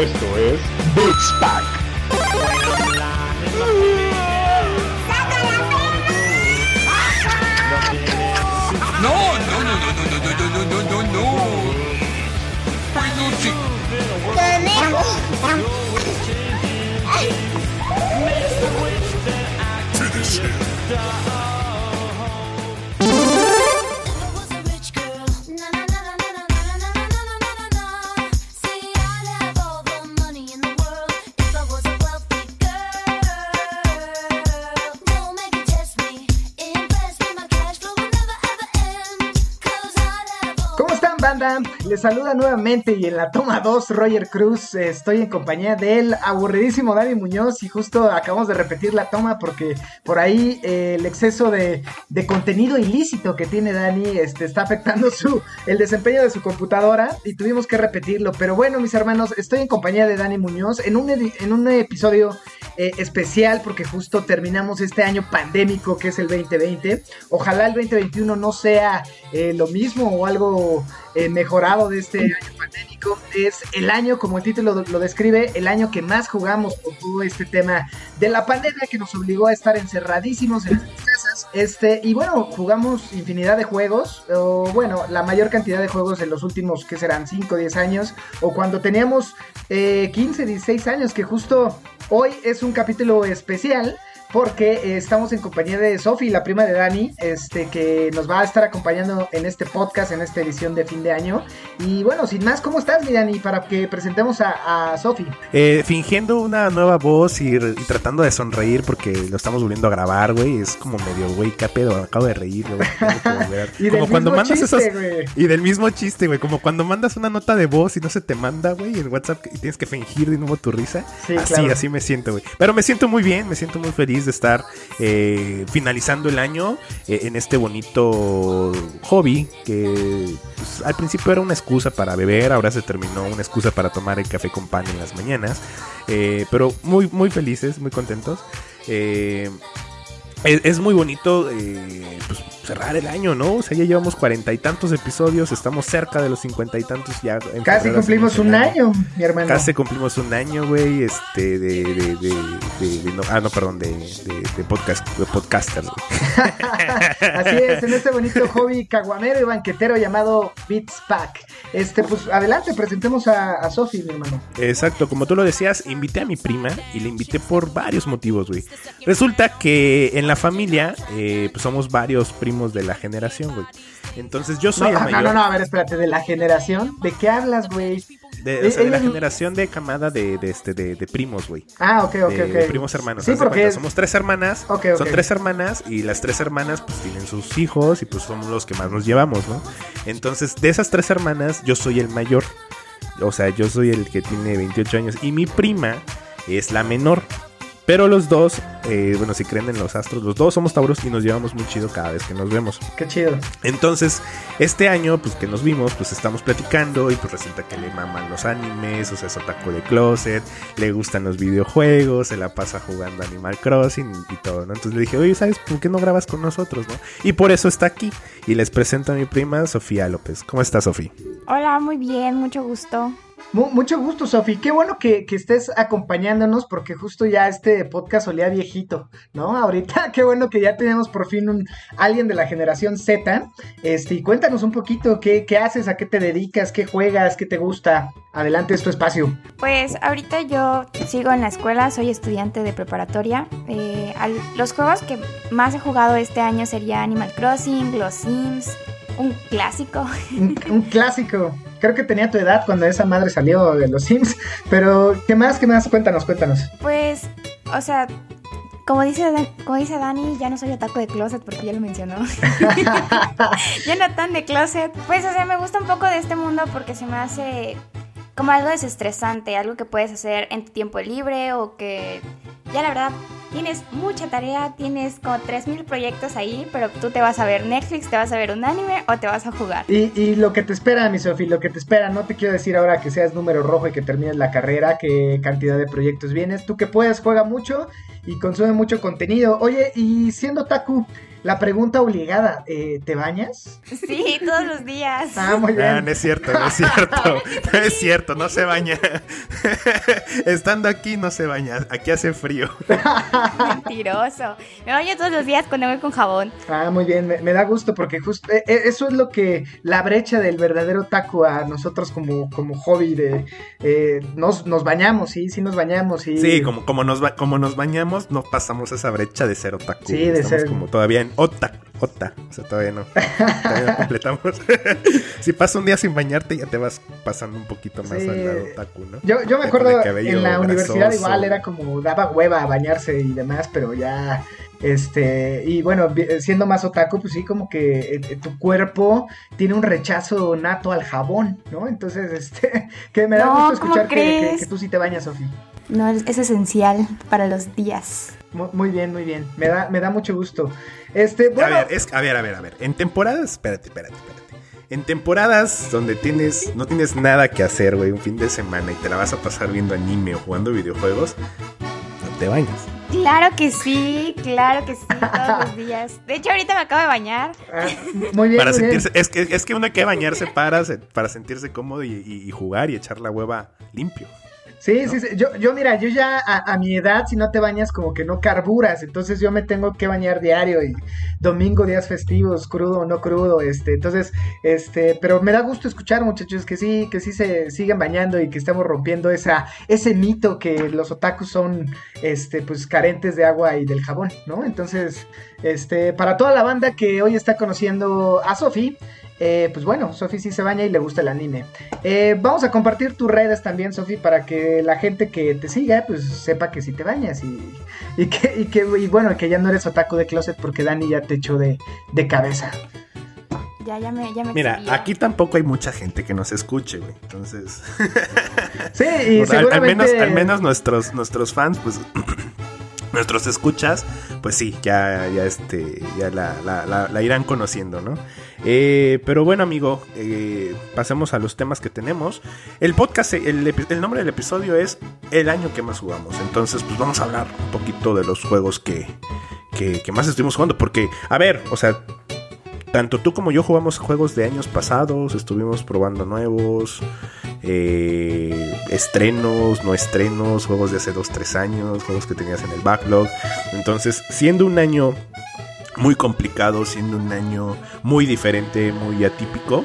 Esto es Bits Pack. No, no, no, no, no, no, no, no, no, no, no. Peluche. Finish him. Saluda nuevamente y en la toma 2, Roger Cruz. eh, Estoy en compañía del aburridísimo Dani Muñoz y justo acabamos de repetir la toma porque por ahí eh, el exceso de, contenido ilícito que tiene Dani este, está afectando su, el desempeño de su computadora y tuvimos que repetirlo. Pero bueno, mis hermanos, estoy en compañía de Dani Muñoz en un, en un episodio eh, especial porque justo terminamos este año pandémico que es el 2020. Ojalá el 2021 no sea lo mismo o algo eh, mejorado de este año pandémico. Es el año, como el título lo describe, el año que más jugamos por todo este tema de la pandemia que nos obligó a estar encerradísimos en nuestras casas. Este, y bueno, jugamos infinidad de juegos, o bueno, la mayor cantidad de juegos en los últimos, que serán 5 o 10 años, o cuando teníamos eh, 15, 16 años, que justo hoy es un capítulo especial porque eh, estamos en compañía de Sofi, la prima de Dani, este, que nos va a estar acompañando en este podcast, en esta edición de fin de año. Y bueno, sin más, ¿cómo estás, mi Dani? Para que presentemos a, a Sofi. Eh, fingiendo una nueva voz y, y tratando de sonreír porque lo estamos volviendo a grabar, güey. Es como medio, güey, qué pedo, acabo de reír, güey. Y como cuando mismo mandas chiste, esas. güey. Y del mismo chiste, güey. Como cuando mandas una nota de voz y no se te manda, güey, en WhatsApp y tienes que fingir de nuevo tu risa. Sí, así, claro. así me siento, güey. Pero me siento muy bien, me siento muy feliz de estar eh, finalizando el año eh, en este bonito hobby que pues, al principio era una excusa para beber, ahora se terminó una excusa para tomar el café con pan en las mañanas. Eh, pero muy, muy felices, muy contentos. Es, es muy bonito pues, cerrar el año, ¿no? O sea, ya llevamos cuarenta y tantos episodios, estamos cerca de los cincuenta y tantos ya. en Casi cumplimos un año, mi hermano. Casi cumplimos un año, güey, este, de, de, de, de- de- no, ah, no, perdón, de, podcast, de podcasters, güey. Así es, en este bonito hobby caguamero y banquetero llamado Beats Pack. Este, pues adelante, presentemos a, a Sofi, mi hermano. Exacto, como tú lo decías, invité a mi prima y la invité por varios motivos, güey. Resulta que en la familia, eh, pues somos varios primos de la generación, güey. Entonces yo No, soy el ah, mayor. no, no, no, a ver, espérate, de la generación. ¿De qué hablas, güey? De, o sea, de la generación de camada de, de, este, de, de primos, güey. Ah, ok, ok, de, ok. de primos hermanos. Sí, porque es- somos tres hermanas. Ok, Son ok. tres hermanas y las tres hermanas pues tienen sus hijos y pues somos los que más nos llevamos, ¿no? Entonces, de esas tres hermanas, yo soy el mayor. O sea, yo soy el que tiene 28 años y mi prima es la menor. Pero los dos, eh, bueno, si creen en los astros, los dos somos tauros y nos llevamos muy chido cada vez que nos vemos. Qué chido. Entonces, este año, pues que nos vimos, pues estamos platicando y pues resulta que le maman los animes, o sea, es otaku de closet, le gustan los videojuegos, se la pasa jugando Animal Crossing y todo, ¿no? Entonces le dije, oye, ¿sabes por qué no grabas con nosotros, no? Y por eso está aquí. Y les presento a mi prima Sofía López. ¿Cómo estás, Sofía? Hola, muy bien, mucho gusto. Mu- mucho gusto, Sofi. Qué bueno que, que estés acompañándonos porque justo ya este podcast olía viejito, ¿no? Ahorita, qué bueno que ya tenemos por fin un alguien de la generación Z. Este, y cuéntanos un poquito qué, qué haces, a qué te dedicas, qué juegas, qué te gusta. Adelante, es tu espacio. Pues ahorita yo sigo en la escuela, soy estudiante de preparatoria. Eh, los juegos que más he jugado este año sería Animal Crossing, Los Sims, un clásico. Un, un clásico. Creo que tenía tu edad cuando esa madre salió de los Sims. Pero, ¿qué más? ¿Qué más? Cuéntanos, cuéntanos. Pues, o sea, como dice, como dice Dani, ya no soy otaku de closet porque ya lo mencionó. ya no tan de closet. Pues, o sea, me gusta un poco de este mundo porque se me hace como algo desestresante, algo que puedes hacer en tu tiempo libre o que ya la verdad tienes mucha tarea, tienes como 3.000 proyectos ahí, pero tú te vas a ver Netflix, te vas a ver un anime o te vas a jugar. Y, y lo que te espera, mi Sofi, lo que te espera, no te quiero decir ahora que seas número rojo y que termines la carrera, qué cantidad de proyectos vienes. Tú que puedes, juega mucho y consume mucho contenido. Oye, y siendo Taku, la pregunta obligada, eh, ¿te bañas? Sí, todos los días. Ah, muy bien. Ah, no es cierto, no es cierto. No es cierto, no se baña. Estando aquí no se baña. Aquí hace frío. Mentiroso. Me baño todos los días con agua y con jabón. Ah, muy bien, me, me da gusto porque justo eh, eh, eso es lo que la brecha del verdadero taco a nosotros como, como hobby de eh, nos, nos bañamos, sí, sí nos bañamos, sí. Sí, como, como, nos, ba- como nos bañamos, no pasamos esa brecha de ser otaku. Sí, de Estamos ser- como todavía en ota, ota. O sea, todavía no. Todavía no completamos. si pasa un día sin bañarte, ya te vas pasando un poquito más Sí. al lado otaku, ¿no? Yo, yo me acuerdo en la universidad grasoso. igual era como daba hueva a bañarse y demás, pero ya este y bueno, siendo más otaku, pues sí como que eh, eh, tu cuerpo tiene un rechazo nato al jabón, ¿no? Entonces, este que me da No, gusto ¿cómo escuchar que, que- que tú sí te bañas, Sofi. No, es esencial para los días. Mu- Muy bien, muy bien. Me da me da mucho gusto. Este, A bueno, ver, es, a ver, a ver, a ver. En temporadas, espérate, espérate, espérate. En temporadas donde tienes, no tienes nada que hacer, güey, un fin de semana y te la vas a pasar viendo anime o jugando videojuegos, no te bañas. Claro que sí, claro que sí, todos los días. De hecho, ahorita me acabo de bañar. ah, muy bien, Para muy bien. es que, es que uno hay que bañarse para, para sentirse cómodo y, y- y jugar y echar la hueva limpio. Sí, sí, sí. Yo, yo, mira, yo ya a, a mi edad, si no te bañas, como que no carburas. Entonces yo me tengo que bañar diario y domingo, días festivos, crudo o no crudo. Este, entonces, este, pero me da gusto escuchar, muchachos, que sí, que sí se siguen bañando y que estamos rompiendo esa, ese mito que los otakus son, este, pues carentes de agua y del jabón, ¿no? Entonces, este, para toda la banda que hoy está conociendo a Sofi, eh, pues bueno, Sofi sí se baña y le gusta el anime. Eh, vamos a compartir tus redes también, Sofi, para que la gente que te siga, pues sepa que sí te bañas y, y que, y que y bueno, que ya no eres otaku de closet porque Dani ya te echó de, de cabeza. Ya, ya me, ya me Mira, aquí tampoco hay mucha gente que nos escuche, güey. Entonces, Sí, y o sea, al- menos, al menos nuestros, nuestros fans, pues, nuestros escuchas, pues sí, ya, ya este, ya la, la- irán conociendo, ¿no? Eh, pero bueno, amigo, eh, pasemos a los temas que tenemos. El podcast, el nombre del episodio es El año que más jugamos. Entonces, pues vamos a hablar un poquito de los juegos que, que, que más estuvimos jugando. Porque, a ver, o sea, tanto tú como yo jugamos juegos de años pasados, estuvimos probando nuevos, eh, estrenos, no estrenos, juegos de hace 2, 3 años, juegos que tenías en el backlog. Entonces, siendo un año muy complicado, siendo un año muy diferente, muy atípico,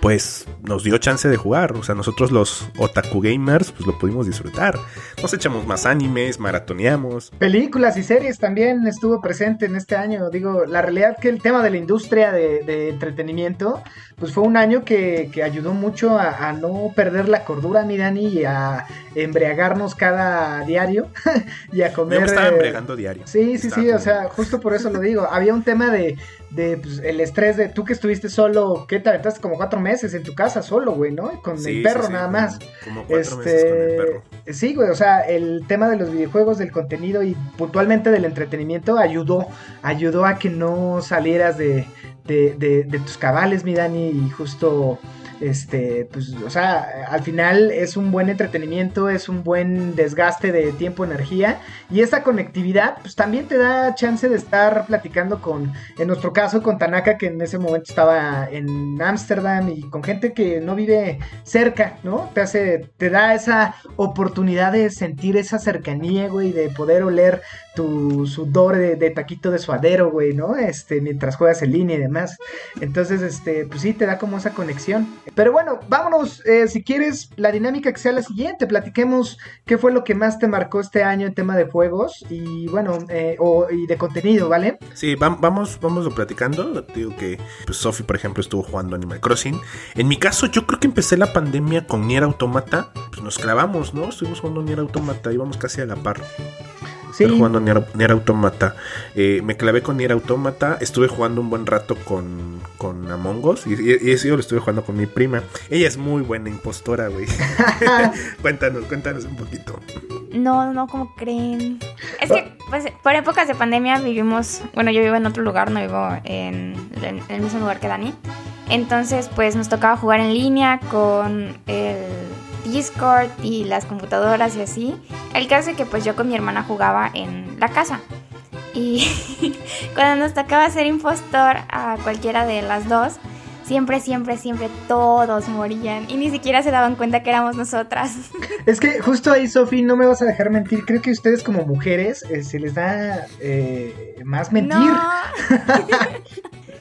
pues nos dio chance de jugar. O sea, nosotros los otaku gamers, pues lo pudimos disfrutar. Nos echamos más animes, maratoneamos. Películas y series también estuvo presente en este año. Digo, la realidad que el tema de la industria de, de entretenimiento, pues fue un año que, que ayudó mucho a, a no perder la cordura, mi Dani, y a embriagarnos cada diario y a comer. Yo me estaba eh, embriagando diario. Sí, sí, Estaba sí, o sea, justo por eso lo digo. Había un tema de, de pues, el estrés de tú que estuviste solo, ¿qué te aventaste como cuatro meses en tu casa solo, güey, ¿no? Con Sí, el perro sí, sí, nada como- más. Como cuatro meses con el perro. Este, sí, güey, o sea, el tema de los videojuegos, del contenido y puntualmente del entretenimiento ayudó, ayudó a que no salieras de, de, de- de tus cabales, mi Dani, y justo, este, pues, o sea, al final es un buen entretenimiento, es un buen desgaste de tiempo, energía, y esa conectividad, pues también te da chance de estar platicando con, en nuestro caso, con Tanaka, que en ese momento estaba en Ámsterdam, y con gente que no vive cerca, ¿no? Te hace, te da esa oportunidad de sentir esa cercanía, güey, de poder oler tu sudor de, de taquito de suadero, güey, ¿no? Este, mientras juegas en línea y demás. Entonces, este, pues sí, te da como esa conexión. Pero bueno, vámonos, eh, si quieres, la dinámica que sea la siguiente, platiquemos qué fue lo que más te marcó este año en tema de juegos y bueno, eh, o, y de contenido, ¿vale? Sí, vam- vamos, vamos platicando. Digo que pues, Sophie, por ejemplo, estuvo jugando Animal Crossing. En mi caso, yo creo que empecé la pandemia con Nier Automata. Pues nos clavamos, ¿no? Estuvimos jugando Nier Automata, íbamos casi a la par. Sí. Estar jugando Nier, Nier Automata. Eh, me clavé con Nier Automata. Estuve jugando un buen rato con, con Among Us. Y, y, y eso yo lo estuve jugando con mi prima. Ella es muy buena impostora, güey. cuéntanos, cuéntanos un poquito. No, no, como creen? Es que, pues, por épocas de pandemia vivimos, bueno, yo vivo en otro lugar, no vivo en, en el mismo lugar que Dani. Entonces, pues, nos tocaba jugar en línea con el Discord y las computadoras y así. El caso es que pues yo con mi hermana jugaba en la casa. Y cuando nos tocaba ser impostor a cualquiera de las dos, siempre, siempre, siempre todos morían y ni siquiera se daban cuenta que éramos nosotras. Es que justo ahí, Sofi, no me vas a dejar mentir. Creo que ustedes como mujeres eh, se les da eh, más mentir. No.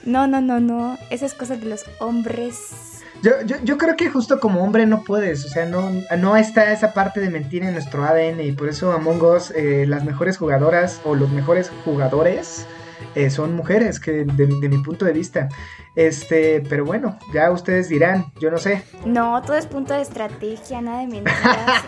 no, no, no, no. Esa es cosa de los hombres. Yo, yo, yo, creo que justo como hombre no puedes, o sea, no, no está esa parte de mentir en nuestro ADN y por eso Among Us, eh, las mejores jugadoras o los mejores jugadores eh, son mujeres, que de, mi punto de vista. Este, pero bueno, ya ustedes dirán, yo no sé. No, todo es punto de estrategia, nada de mentiras.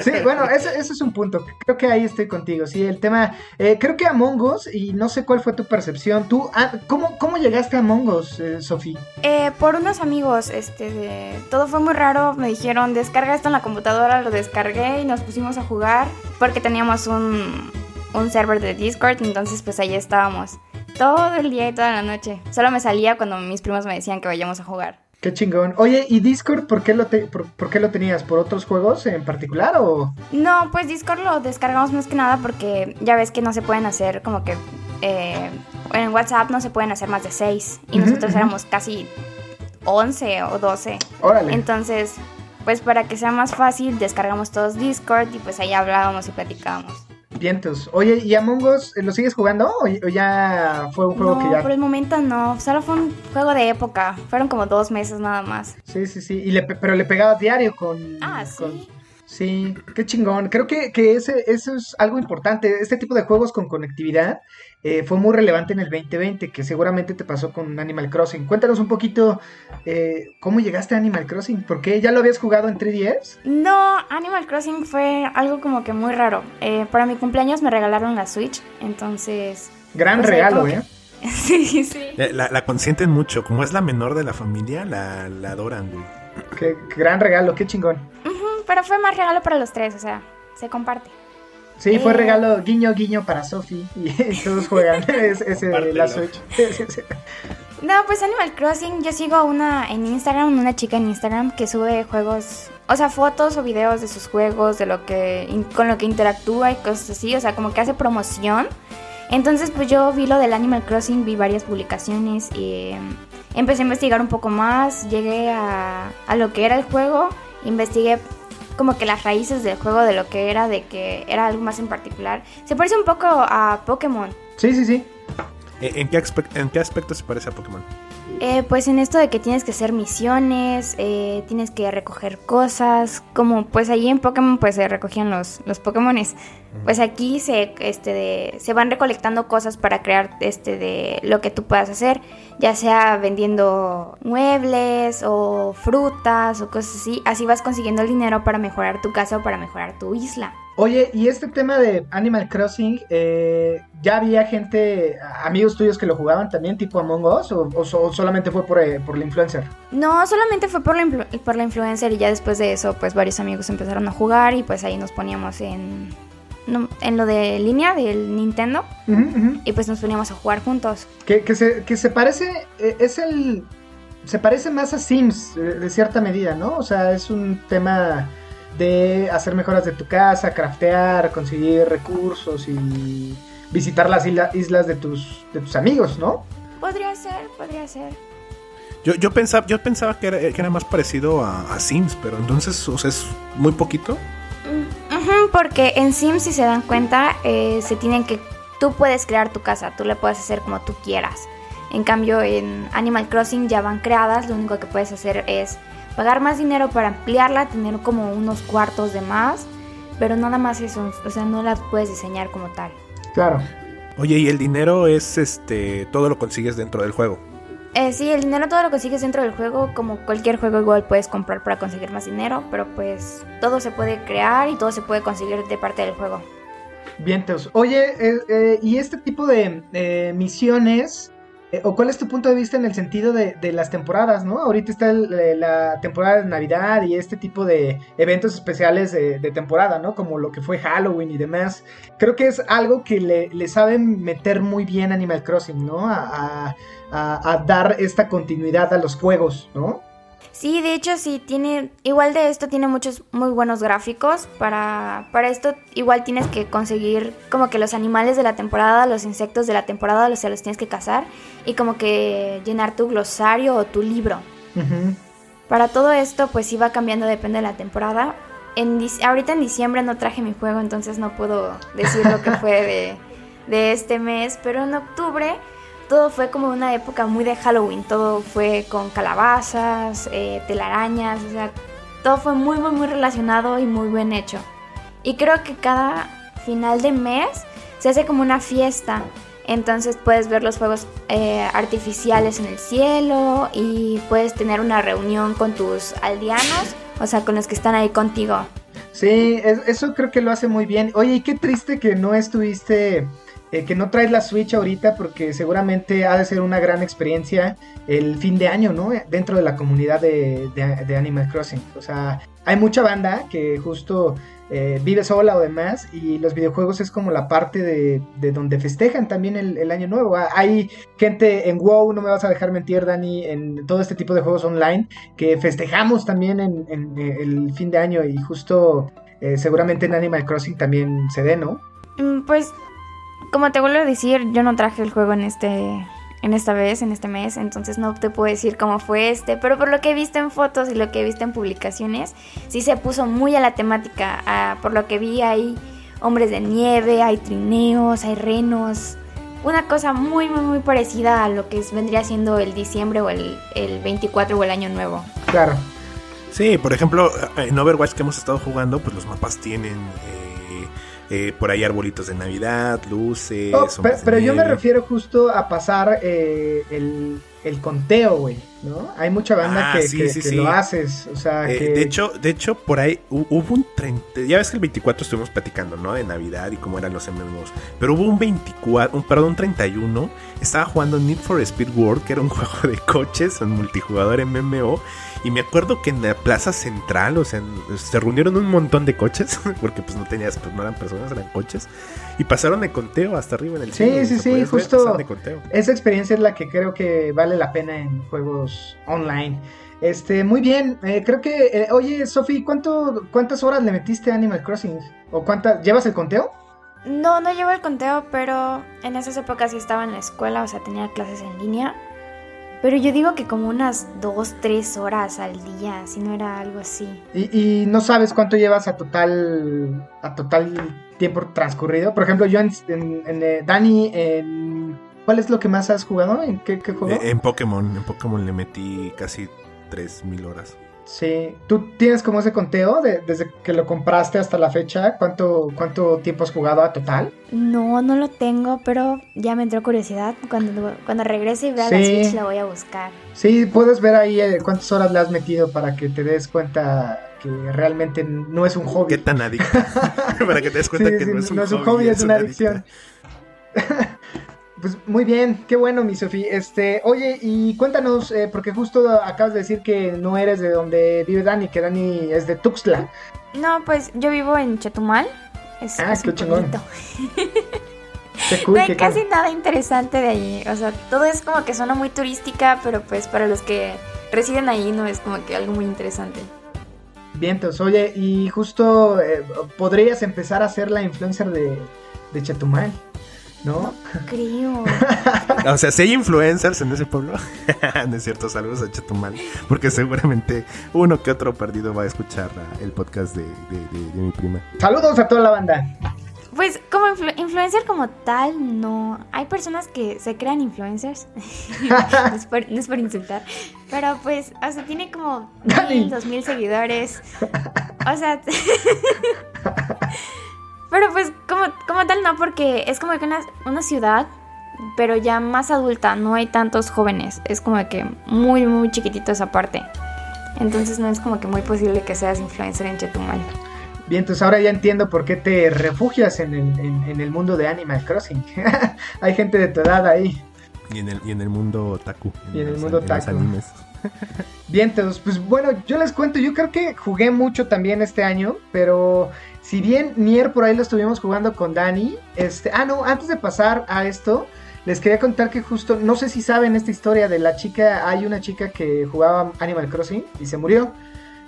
sí, bueno, eso, es un punto. Creo que ahí estoy contigo. Sí, el tema, eh, creo que Among Us, y no sé cuál fue tu percepción. Tú, ah, ¿cómo, ¿cómo llegaste a Among Us, eh, Sofía? Eh, por unos amigos, este, todo fue muy raro. Me dijeron, descarga esto en la computadora, lo descargué y nos pusimos a jugar porque teníamos un un server de Discord, entonces pues ahí estábamos todo el día y toda la noche. Solo me salía cuando mis primos me decían que vayamos a jugar. Qué chingón. Oye, ¿y Discord por qué lo, por, qué lo tenías? ¿Por otros juegos en particular o...? No, pues Discord lo descargamos más que nada porque ya ves que no se pueden hacer como que... Eh, en WhatsApp no se pueden hacer más de 6 y nosotros éramos casi 11 o 12. Órale. Entonces, pues para que sea más fácil, descargamos todos Discord y pues ahí hablábamos y platicábamos. Vientos. Oye, ¿y Among Us eh, lo sigues jugando o ya fue un juego que ya.? Por el momento no, solo fue un juego de época. Fueron como dos meses nada más. Sí, sí, sí. Y le, pero le pegabas diario con. Ah, sí. Sí, qué chingón. Creo que, que ese, eso es algo importante. Este tipo de juegos con conectividad eh, fue muy relevante en el 2020, que seguramente te pasó con Animal Crossing. Cuéntanos un poquito eh, cómo llegaste a Animal Crossing. ¿Por qué? ¿Ya lo habías jugado en 3DS? No, Animal Crossing fue algo como que muy raro. Eh, para mi cumpleaños me regalaron la Switch, entonces... Gran pues, regalo, ¿eh? sí, sí. La, la, consienten mucho. Como es la menor de la familia, la, la adoran, güey. Qué, gran regalo, qué chingón pero fue más regalo para los tres, o sea, se comparte. Sí, fue eh, regalo guiño guiño para Sophie y, todos juegan ese, la Switch. no, pues Animal Crossing, yo sigo una en Instagram, una chica en Instagram que sube juegos, o sea, fotos o videos de sus juegos, de lo que con lo que interactúa y cosas así, o sea, como que hace promoción. Entonces, pues yo vi lo del Animal Crossing, vi varias publicaciones y em, empecé a investigar un poco más, llegué a, a lo que era el juego, investigué como que las raíces del juego de lo que era, de que era algo más en particular. Se parece un poco a Pokémon. Sí, sí, sí. ¿En qué, en qué aspecto se parece a Pokémon? Eh, pues en esto de que tienes que hacer misiones, eh, tienes que recoger cosas, como pues allí en Pokémon pues se recogían los, los Pokémones. Pues aquí se, este, se van recolectando cosas para crear este, de lo que tú puedas hacer, ya sea vendiendo muebles o frutas o cosas así. Así vas consiguiendo el dinero para mejorar tu casa o para mejorar tu isla. Oye, y este tema de Animal Crossing, eh, ¿ya había gente, amigos tuyos que lo jugaban también, tipo Among Us, o, solamente fue eh, por, la influencer? No, solamente fue por la, por la influencer y ya después de eso, pues varios amigos empezaron a jugar y pues ahí nos poníamos en, en lo de línea del Nintendo y pues nos poníamos a jugar juntos. Que, que, se, que se parece, eh, es el, se parece más a Sims de cierta medida, ¿no? O sea, es un tema de hacer mejoras de tu casa, craftear, conseguir recursos y visitar las islas de tus, de tus amigos, ¿no? Podría ser, podría ser. Yo, yo, pensaba, yo pensaba que era, que era más parecido a, Sims, pero entonces, o sea, es muy poquito. Mm, porque en Sims, si se dan cuenta, eh, se tienen que. Tú puedes crear tu casa, tú la puedes hacer como tú quieras. En cambio, en Animal Crossing ya van creadas, lo único que puedes hacer es pagar más dinero para ampliarla, tener como unos cuartos de más, pero nada más eso, o sea, no las puedes diseñar como tal. Claro. Oye, ¿y el dinero es este todo lo consigues dentro del juego? Eh, sí, el dinero todo lo consigues dentro del juego, como cualquier juego igual puedes comprar para conseguir más dinero, pero pues todo se puede crear y todo se puede conseguir de parte del juego. Vientos. Oye, eh, eh, ¿y este tipo de misiones eh, ¿O cuál es tu punto de vista en el sentido de, las temporadas, no? Ahorita está eh, la temporada de Navidad y este tipo de eventos especiales de, temporada, ¿no? Como lo que fue Halloween y demás. Creo que es algo que le, saben meter muy bien Animal Crossing, ¿no? A, dar esta continuidad a los juegos, ¿no? Sí, de hecho sí, tiene, igual de esto tiene muchos muy buenos gráficos. Para, para esto igual tienes que conseguir como que los animales de la temporada, los insectos de la temporada, los, los tienes que cazar y como que llenar tu glosario o tu libro. Para todo esto pues iba cambiando, depende de la temporada. En, ahorita en diciembre no traje mi juego, entonces no puedo decir lo que fue de, de este mes, pero en octubre todo fue como una época muy de Halloween. Todo fue con calabazas, eh, telarañas, o sea, todo fue muy, muy, muy relacionado y muy bien hecho. Y creo que cada final de mes se hace como una fiesta. Entonces puedes ver los fuegos eh, artificiales en el cielo y puedes tener una reunión con tus aldeanos, o sea, con los que están ahí contigo. Sí, eso creo que lo hace muy bien. Oye, y qué triste que no estuviste eh, que no traes la Switch ahorita porque seguramente ha de ser una gran experiencia el fin de año, ¿no? Dentro de la comunidad de, Animal Crossing. O sea, hay mucha banda que justo eh, vive sola o demás y los videojuegos es como la parte de, donde festejan también el, año nuevo. Ah, hay gente en WoW, no me vas a dejar mentir, Dani, en todo este tipo de juegos online que festejamos también en, eh, el fin de año y justo seguramente en Animal Crossing también se dé, ¿no? Mm, pues como te vuelvo a decir, yo no traje el juego en este en esta vez, en este mes, entonces no te puedo decir cómo fue este, pero por lo que he visto en fotos y lo que he visto en publicaciones, sí se puso muy a la temática, por lo que vi hay hombres de nieve, hay trineos, hay renos, una cosa muy muy muy parecida a lo que vendría siendo el diciembre o el, el 24 o el año nuevo. Claro. Sí, por ejemplo, en Overwatch que hemos estado jugando, pues los mapas tienen... Eh, eh, por ahí arbolitos de Navidad, luces. Oh, pero, yo me refiero justo a pasar eh, el, el conteo, güey, ¿no? Hay mucha banda ah, que, lo haces, o sea, eh, De hecho, de hecho, por ahí hubo un 30, ya ves que el 24 estuvimos platicando, ¿no? De Navidad y cómo eran los MMOs, pero hubo un 24, un, perdón, un 31, estaba jugando Need for Speed World, que era un juego de coches, un multijugador MMO, y me acuerdo que en la plaza central, o sea, se reunieron un montón de coches, porque pues no tenías, pues no eran personas, eran coches, y pasaron de conteo hasta arriba en el cielo. Sí, sí, sí, justo. Esa experiencia es la que creo que vale la pena en juegos online. Este, muy bien, eh, creo que, eh, oye, Sofi, ¿cuánto, ¿cuántas horas le metiste a Animal Crossing? ¿O cuántas, llevas el conteo? No, no llevo el conteo, pero en esas épocas sí estaba en la escuela, o sea, tenía clases en línea. Pero yo digo que como unas dos, tres horas al día, si no era algo así. ¿Y, no sabes cuánto llevas a total, a total tiempo transcurrido? Por ejemplo, yo en, en, eh, Dani, en, ¿cuál es lo que más has jugado? ¿En qué, qué juego? En Pokémon, en Pokémon le metí casi 3.000 horas. Sí, ¿tú tienes como ese conteo de, desde que lo compraste hasta la fecha? ¿Cuánto, ¿Cuánto tiempo has jugado a total? No, no lo tengo, pero ya me entró curiosidad. Cuando, cuando regrese y vea la Switch la voy a buscar. Sí, puedes ver ahí eh, cuántas horas le has metido para que te des cuenta que realmente no es un hobby. ¿Qué tan adicto? para que te des cuenta que no, es un, no es un hobby, es, una adicción. Pues muy bien, qué bueno, mi Sofía. Este, oye, y cuéntanos, eh, porque justo acabas de decir que no eres de donde vive Dani, que Dani es de Tuxtla. No, pues yo vivo en Chetumal. Es, ah, qué chingón. no hay casi nada interesante de allí. O sea, todo es como que zona muy turística, pero pues para los que residen ahí no es como que algo muy interesante. Vientos, oye, y justo eh, podrías empezar a ser la influencer de, de Chetumal. ¿No? creo. o sea, si hay influencers en ese pueblo, no es cierto, saludos a Chetumal, porque seguramente uno que otro perdido va a escuchar el podcast de, mi prima. Saludos a toda la banda. Pues como influencer como tal, no. Hay personas que se crean influencers. no, es por, insultar. Pero pues, o sea, tiene como mil, dos mil seguidores. O sea... Pero pues como, como tal no, porque es como que una, una ciudad, pero ya más adulta, no hay tantos jóvenes, es como que muy, muy chiquitito esa parte. Entonces no es como que muy posible que seas influencer en Chetumal. Bien, entonces ahora ya entiendo por qué te refugias en el, en, el mundo de Animal Crossing. hay gente de tu edad ahí. Y en el, y en el mundo Taku. Y en el mundo Taku. Bien, entonces, pues bueno, yo les cuento, yo creo que jugué mucho también este año, pero si bien Nier por ahí lo estuvimos jugando con Dani, este, ah no, antes de pasar a esto, les quería contar que justo, no sé si saben esta historia de la chica, hay una chica que jugaba Animal Crossing y se murió.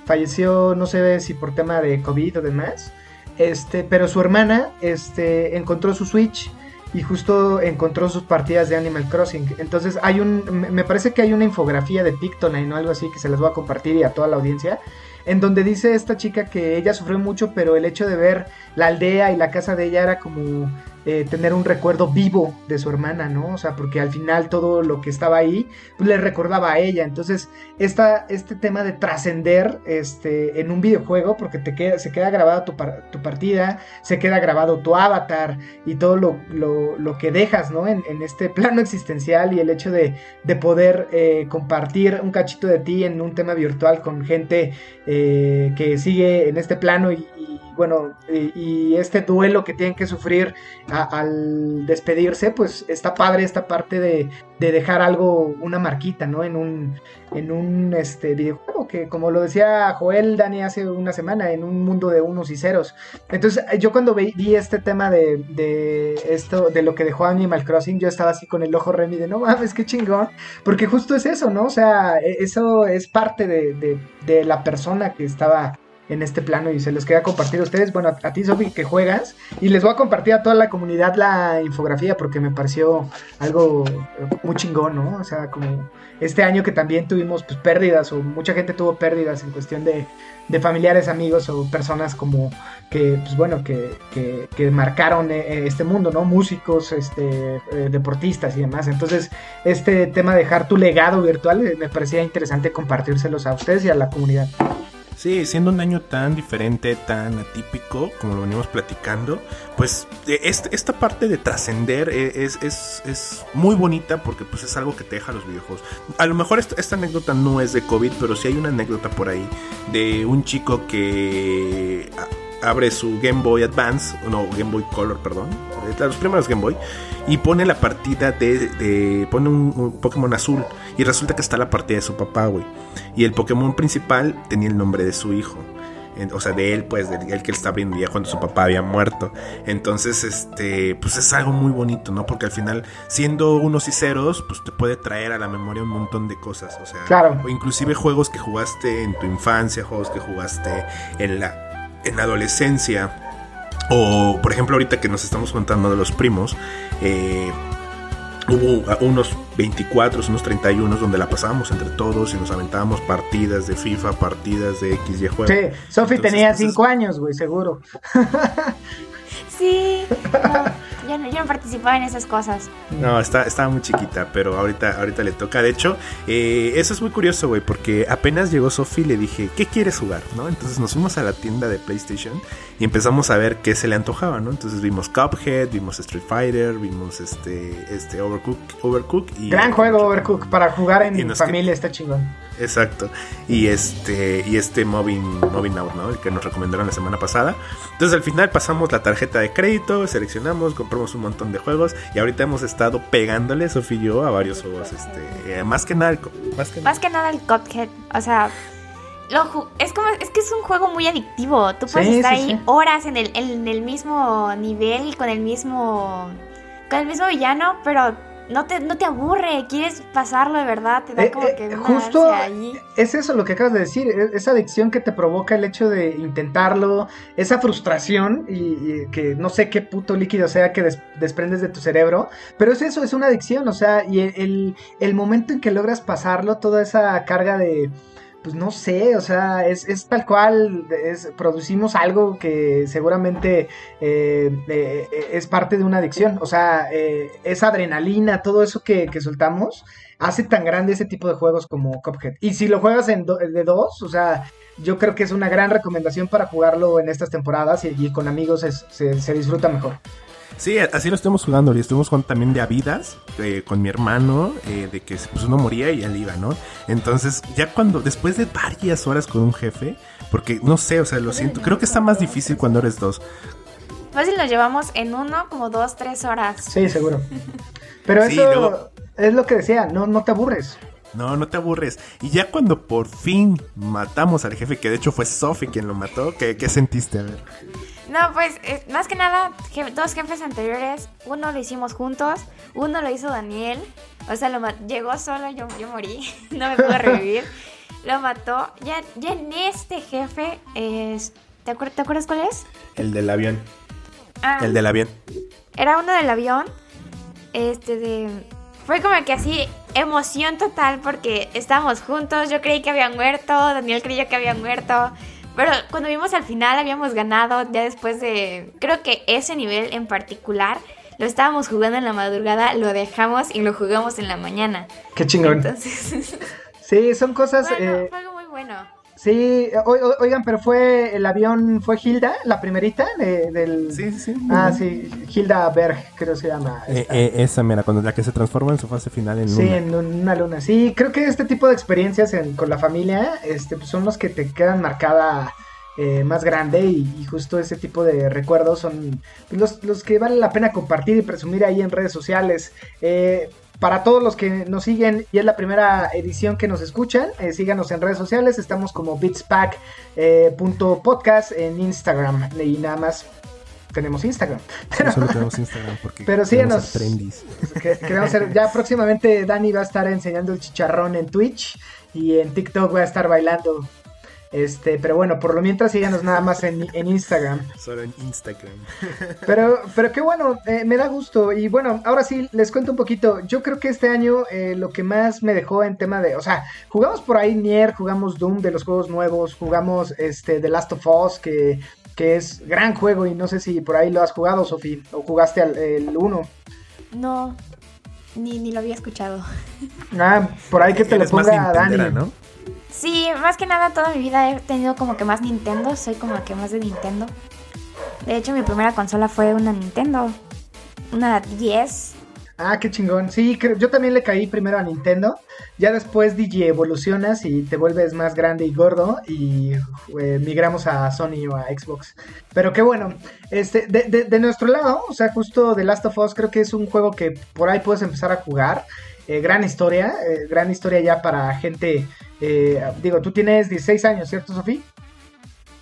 Falleció, no sé si por tema de COVID o demás. Este, pero su hermana este, encontró su Switch y justo encontró sus partidas de Animal Crossing. Entonces hay un, me parece que hay una infografía de Pictoline o algo así que se las voy a compartir y a toda la audiencia, en donde dice esta chica que ella sufrió mucho, pero el hecho de ver la aldea y la casa de ella era como eh, tener un recuerdo vivo de su hermana, ¿no? O sea, porque al final todo lo que estaba ahí pues, le recordaba a ella. Entonces, esta, este tema de trascender este, en un videojuego, porque te queda, se queda grabada tu, tu partida, se queda grabado tu avatar y todo lo, lo, que dejas, ¿no? En, este plano existencial y el hecho de, de poder eh, compartir un cachito de ti en un tema virtual con gente eh, que sigue en este plano y, bueno, y, este duelo que tienen que sufrir al despedirse, pues está padre esta parte de, dejar algo, una marquita, ¿no? En un, en un este, videojuego que, como lo decía Joel Dani hace una semana, en un mundo de unos y ceros. Entonces, yo cuando vi, este tema de, de, esto, de lo que dejó Animal Crossing, yo estaba así con el ojo remi de, no mames, qué chingón, porque justo es eso, ¿no? O sea, e, eso es parte de, de la persona que estaba en este plano y se los quería compartir a ustedes. Bueno, a, ti, Sofi, que juegas. Y les voy a compartir a toda la comunidad la infografía porque me pareció algo muy chingón, ¿no? O sea, como este año que también tuvimos pues, pérdidas o mucha gente tuvo pérdidas en cuestión de, de familiares, amigos o personas como que, pues bueno, que, que, marcaron eh, este mundo, ¿no? Músicos, este, eh, deportistas y demás. Entonces, este tema de dejar tu legado virtual eh, me parecía interesante compartírselos a ustedes y a la comunidad. Sí, siendo un año tan diferente, tan atípico, como lo venimos platicando, pues este, esta parte de trascender e, es, es, es, muy bonita porque pues es algo que te deja los videojuegos. A lo mejor esta, esta, anécdota no es de COVID, pero sí hay una anécdota por ahí de un chico que abre su Game Boy Advance, no, Game Boy Color, perdón, los primeros Game Boy, y pone la partida de, pone un, Pokémon azul, y resulta que está la partida de su papá, güey. Y el Pokémon principal tenía el nombre de su hijo. O sea, de él, pues, de él que él está abriendo ya cuando su papá había muerto. Entonces, este, pues es algo muy bonito, ¿no? Porque al final, siendo unos y ceros, pues te puede traer a la memoria un montón de cosas. O sea, claro. o inclusive juegos que jugaste en tu infancia, juegos que jugaste en la en la adolescencia, o por ejemplo ahorita que nos estamos contando de los primos, eh, hubo unos 24, unos 31 donde la pasábamos entre todos y nos aventábamos partidas de FIFA, partidas de X y juegos. Sí, Sofi tenía 5 años, güey, seguro. Sí, yo, no, participaba en esas cosas. No, está, estaba muy chiquita, pero ahorita, ahorita le toca. De hecho, eh, eso es muy curioso, güey, porque apenas llegó Sofi y le dije, ¿qué quieres jugar? ¿no? Entonces nos fuimos a la tienda de PlayStation y empezamos a ver qué se le antojaba, ¿no? Entonces vimos Cuphead, vimos Street Fighter, vimos este, este Overcook, Overcook y... Gran juego Overcook, para jugar en familia está chingón. Exacto. Y este, y este Moving, Moving Out, ¿no? El que nos recomendaron la semana pasada. Entonces al final pasamos la tarjeta de crédito, seleccionamos, compramos un montón de juegos y ahorita hemos estado pegándole, Sofía y yo, a varios juegos. Este, eh, más que nada, más que, más que nada el Cuphead. O sea, lo, es como es que es un juego muy adictivo. Tú puedes estar ahí horas en el, en el mismo nivel, con el mismo con el mismo villano, pero no te, no te aburre, quieres pasarlo de verdad, te da eh, como eh, que una Justo es eso lo que acabas de decir, e, esa adicción que te provoca el hecho de intentarlo, esa frustración y, que no sé qué puto líquido sea que desprendes de tu cerebro, pero es eso, es una adicción, o sea, y el, el momento en que logras pasarlo, toda esa carga de pues no sé, o sea, es, es tal cual, es, producimos algo que seguramente eh, eh, es parte de una adicción, o sea, eh, esa adrenalina, todo eso que, que, soltamos, hace tan grande ese tipo de juegos como Cuphead. Y si lo juegas en de dos, o sea, yo creo que es una gran recomendación para jugarlo en estas temporadas y, con amigos se, se disfruta mejor. Sí, así lo estamos jugando. Y estuvimos jugando también de Avidas eh, con mi hermano, eh, de que pues uno moría y él iba, ¿no? Entonces, ya cuando, después de varias horas con un jefe, porque no sé, o sea, lo siento, creo que está más difícil cuando eres dos. Fácil lo llevamos en uno, como dos, tres horas. Sí, seguro. Pero eso es lo que decía, no, no te aburres. No, no te aburres. Y ya cuando por fin matamos al jefe, que de hecho fue Sophie quien lo mató, ¿qué, qué sentiste? A ver. No, pues eh, más que nada, dos jefes anteriores, uno lo hicimos juntos, uno lo hizo Daniel, o sea, lo llegó solo, yo, yo morí, no me pudo revivir, lo mató. Ya, ya en este jefe, es, ¿te, acuer- ¿te acuerdas cuál es? El del avión. Ah, El del avión. Era uno del avión, este de... Fue como que así, emoción total porque estábamos juntos, yo creí que había muerto, Daniel creyó que había muerto, pero cuando vimos al final habíamos ganado, ya después de... Creo que ese nivel en particular lo estábamos jugando en la madrugada, lo dejamos y lo jugamos en la mañana. Qué chingón. Entonces, Sí, son cosas... bueno, eh, fue algo muy bueno. Sí, o- o- oigan, pero fue el avión, fue Hilda, la primerita de- del... Sí, sí, sí. Ah, sí, Hilda Berg, creo que se llama. Eh, eh, esa mera, cuando la que se transforma en su fase final en Sí, luna. en un- una luna. Sí, creo que este tipo de experiencias en- con la familia este, pues, son los que te quedan marcada eh, más grande y, y justo ese tipo de recuerdos son pues, los, los que vale la pena compartir y presumir ahí en redes sociales. Eh, para todos los que nos siguen y es la primera edición que nos escuchan, eh, síganos en redes sociales. Estamos como beatspack.podcast en Instagram y nada más tenemos Instagram. Sí, solo tenemos Instagram porque Pero síganos. ser trendis. Que- queremos ser- ya próximamente Dani va a estar enseñando el chicharrón en Twitch y en TikTok va a estar bailando. Este, pero bueno, por lo mientras síganos nada más en, en Instagram. Solo en Instagram. Pero, pero qué bueno, eh, me da gusto. Y bueno, ahora sí, les cuento un poquito. Yo creo que este año eh, lo que más me dejó en tema de, o sea, jugamos por ahí Nier, jugamos Doom de los juegos nuevos, jugamos este The Last of Us, que, que es gran juego y no sé si por ahí lo has jugado, Sofi, o jugaste al, el 1. No, ni, ni lo había escuchado. Ah, por ahí que te lo ponga Dani. nintendera, ¿no? Sí, más que nada toda mi vida he tenido como que más Nintendo, soy como que más de Nintendo. De hecho, mi primera consola fue una Nintendo, una 10. Ah, qué chingón. Sí, yo también le caí primero a Nintendo. Ya después DJ evolucionas y te vuelves más grande y gordo y eh, migramos a Sony o a Xbox. Pero qué bueno. Este, de nuestro lado, o sea, justo The Last of Us creo que es un juego que por ahí puedes empezar a jugar. Eh, gran historia, eh, gran historia ya para gente. Eh, digo, tú tienes 16 años, ¿cierto, Sofía?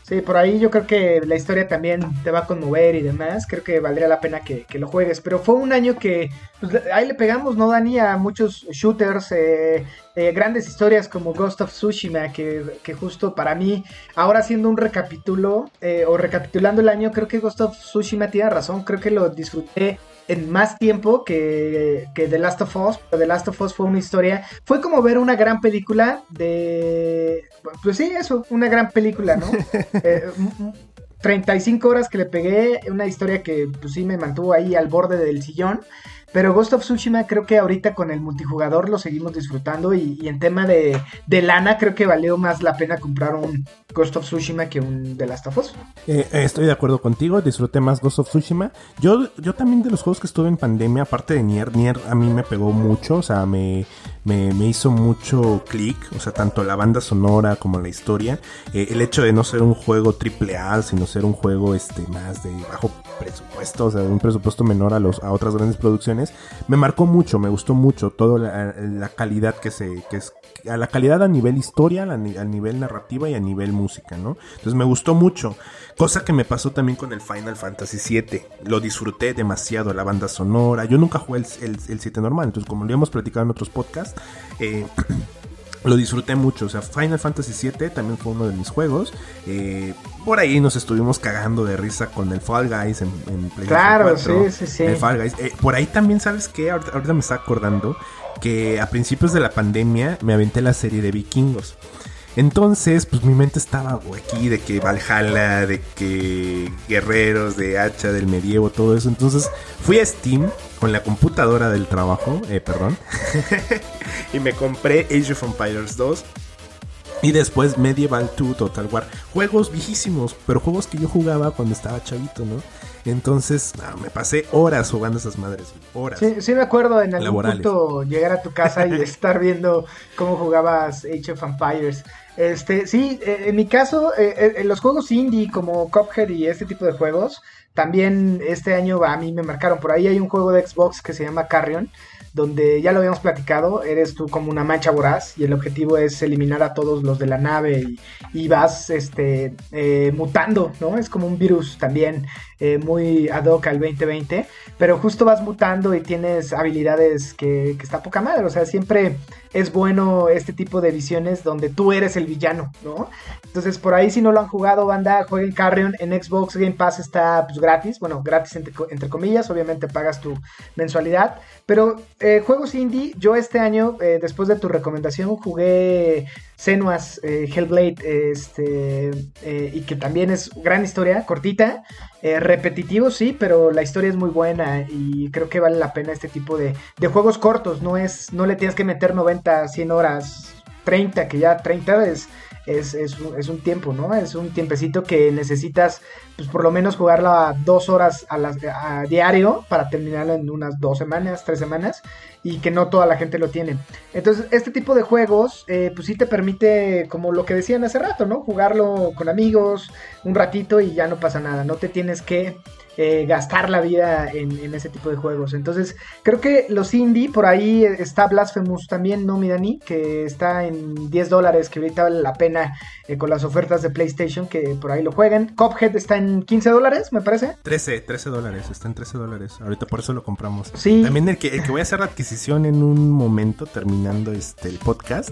Sí, por ahí yo creo que la historia también te va a conmover y demás. Creo que valdría la pena que, que lo juegues. Pero fue un año que pues, ahí le pegamos, ¿no, Dani? A muchos shooters, eh, eh, grandes historias como Ghost of Tsushima, que, que justo para mí, ahora haciendo un recapitulo eh, o recapitulando el año, creo que Ghost of Tsushima tiene razón. Creo que lo disfruté en más tiempo que, que The Last of Us. Pero The Last of Us fue una historia. Fue como ver una gran película de. Pues sí, eso, una gran película, ¿no? Eh, m- m- 35 horas que le pegué, una historia que pues sí me mantuvo ahí al borde del sillón. Pero Ghost of Tsushima creo que ahorita con el multijugador lo seguimos disfrutando y, en tema de, de lana creo que valió más la pena comprar un Ghost of Tsushima que un The Last of Us. Eh, eh, estoy de acuerdo contigo, disfruté más Ghost of Tsushima. Yo, yo también de los juegos que estuve en pandemia, aparte de Nier, Nier a mí me pegó mucho, o sea, me, me, me hizo mucho clic, o sea, tanto la banda sonora como la historia. Eh, el hecho de no ser un juego triple A, sino ser un juego este más de bajo presupuesto, o sea, de un presupuesto menor a, los, a otras grandes producciones, me marcó mucho, me gustó mucho toda la, la calidad que se, que es, a la calidad a nivel historia, a, ni- a nivel narrativa y a nivel música, ¿no? Entonces me gustó mucho. Cosa que me pasó también con el Final Fantasy VII. Lo disfruté demasiado, la banda sonora. Yo nunca jugué el, el, el 7 normal, entonces como lo hemos platicado en otros podcasts, eh, lo disfruté mucho. O sea, Final Fantasy VII también fue uno de mis juegos. Eh, por ahí nos estuvimos cagando de risa con el Fall Guys en, en PlayStation Claro, 4, sí, sí, sí. el Fall Guys. Eh, por ahí también, ¿sabes qué? Ahorita, ahorita me está acordando que a principios de la pandemia me aventé la serie de vikingos. Entonces, pues mi mente estaba aquí de que Valhalla, de que guerreros, de hacha, del medievo, todo eso. Entonces fui a Steam con la computadora del trabajo, eh, perdón, y me compré Age of Empires 2. Y después Medieval 2 Total War. Juegos viejísimos, pero juegos que yo jugaba cuando estaba chavito, ¿no? Entonces, no, me pasé horas jugando esas madres, horas. Sí, sí me acuerdo en algún Laborales. punto llegar a tu casa y estar viendo cómo jugabas Age of Empires. Este, sí, eh, en mi caso, eh, eh, los juegos indie como Cuphead y este tipo de juegos, también este año a mí me marcaron. Por ahí hay un juego de Xbox que se llama Carrion, donde ya lo habíamos platicado, eres tú como una mancha voraz y el objetivo es eliminar a todos los de la nave y, vas este, eh, mutando, ¿no? Es como un virus también eh, muy ad hoc al 2020, pero justo vas mutando y tienes habilidades que, que está poca madre, o sea, siempre es bueno este tipo de visiones donde tú eres el villano, ¿no? Entonces, por ahí si no lo han jugado, banda, jueguen Carrion. En Xbox Game Pass está pues, gratis, bueno, gratis entre, comillas, obviamente pagas tu mensualidad, pero eh, juegos indie, yo este año, eh, después de tu recomendación, jugué Senua's eh, Hellblade, este, y que también es gran historia, cortita, repetitivo sí, pero la historia es muy buena y creo que vale la pena este tipo de, de juegos cortos, no es, no le tienes que meter 90, 100 horas, 30, que ya 30 es es, es, es, un tiempo, ¿no? Es un tiempecito que necesitas, pues por lo menos jugarla dos horas a, las, a diario para terminarlo en unas dos semanas, tres semanas, y que no toda la gente lo tiene. Entonces, este tipo de juegos, eh, pues sí te permite, como lo que decían hace rato, ¿no? Jugarlo con amigos un ratito y ya no pasa nada, no te tienes que eh, gastar la vida en, ese tipo de juegos. Entonces, creo que los indie, por ahí está Blasphemous también, ¿no, mi Dani? Que está en 10 dólares, que ahorita vale la pena eh, con las ofertas de PlayStation, que por ahí lo jueguen. Cophead está en 15 dólares, me parece. 13, 13 dólares, está en 13 dólares. Ahorita por eso lo compramos. Sí. También el que, el que voy a hacer la adquisición en un momento, terminando este el podcast,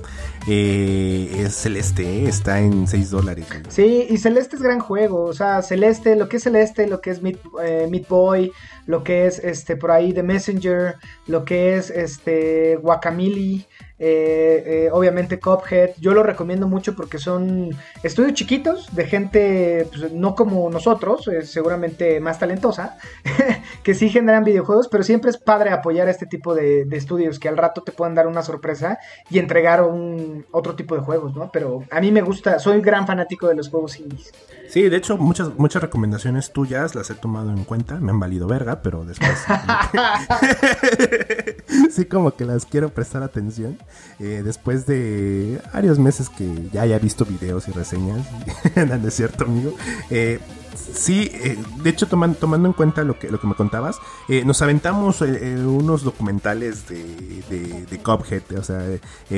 eh, es Celeste, está en 6 dólares. Sí, y Celeste es gran juego, o sea, Celeste, lo que es Celeste, lo que es Mid eh, Meat Boy, lo que es este por ahí The Messenger, lo que es este Guacamole, eh, eh, obviamente Cophead. Yo lo recomiendo mucho porque son estudios chiquitos de gente pues, no como nosotros, seguramente más talentosa, que sí generan videojuegos, pero siempre es padre apoyar a este tipo de, estudios que al rato te puedan dar una sorpresa y entregar un, otro tipo de juegos, ¿no? Pero a mí me gusta, soy gran fanático de los juegos indies. Sí, de hecho, muchas, muchas recomendaciones tuyas las he tomado en cuenta. Me han valido verga, pero después. sí, como que las quiero prestar atención. Eh, después de varios meses que ya haya visto videos y reseñas. no es cierto, amigo. Eh, sí, eh, de hecho, tomando en cuenta lo que, lo que me contabas, eh, nos aventamos eh, unos documentales de, de, de Cuphead, o sea...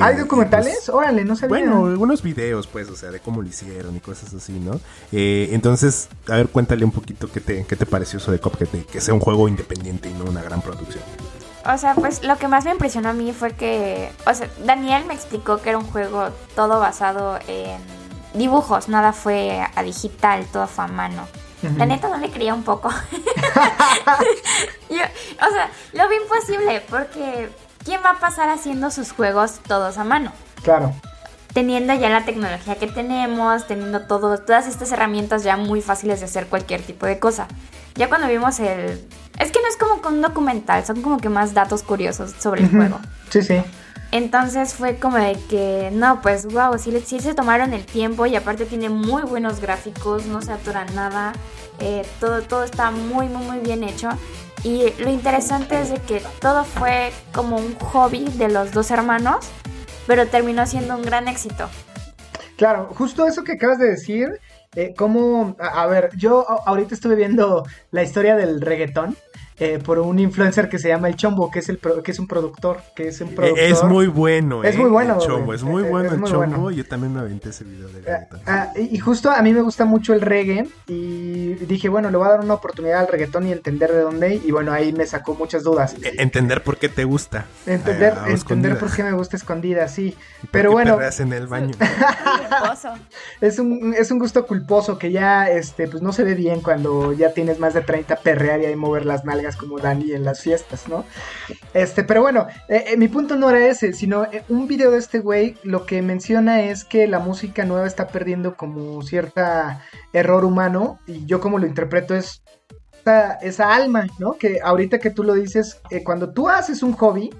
¿Hay documentales? Pues, Órale, no sabía. Bueno, algunos videos, pues, o sea, de cómo lo hicieron y cosas así, ¿no? entonces, a ver, cuéntale un poquito qué te, qué te pareció eso de Cuphead, que sea un juego independiente y no una gran producción. O sea, pues lo que más me impresionó a mí fue que, o sea, Daniel me explicó que era un juego todo basado en dibujos, nada fue a digital, todo fue a mano. La neta no le creía un poco. o sea, lo vi imposible porque ¿quién va a pasar haciendo sus juegos todos a mano? Claro. Teniendo ya la tecnología que tenemos, teniendo todo, todas estas herramientas ya muy fáciles de hacer cualquier tipo de cosa. Ya cuando vimos el... Es que no es como con un documental, son como que más datos curiosos sobre el juego. Sí, sí. Entonces fue como de que, no, pues wow, sí, sí, se tomaron el tiempo y aparte tiene muy buenos gráficos, no se atura nada, eh, todo, todo está muy, muy, muy bien hecho. Y lo interesante es de que todo fue como un hobby de los dos hermanos, pero terminó siendo un gran éxito. Claro, justo eso que acabas de decir, eh, como, a, ver, yo ahorita estuve viendo la historia del reggaetón eh, por un influencer que se llama El Chombo, que es, el que es un productor, que es un productor. Es muy bueno, Es muy bueno. El Chombo, es muy bueno el Chombo. Yo también me aventé ese video de reggaetón. Ah, ah, y justo a mí me gusta mucho el reggae y dije, bueno, le voy a dar una oportunidad al reggaetón y entender de dónde. Y bueno, ahí me sacó muchas dudas. E, entender por qué te gusta. Entender, entender por qué me gusta escondida, sí. Pero bueno. en el baño. es, un, es un gusto culposo que ya este, pues no se ve bien cuando ya tienes más de 30 perrear y mover las nalgas como Dani en las fiestas, ¿no? Este, pero bueno, eh, eh, mi punto no era ese, sino eh, un video de este güey lo que menciona es que la música nueva está perdiendo como cierta error humano y yo como lo interpreto es esa, alma, ¿no? Que ahorita que tú lo dices, cuando tú haces un hobby,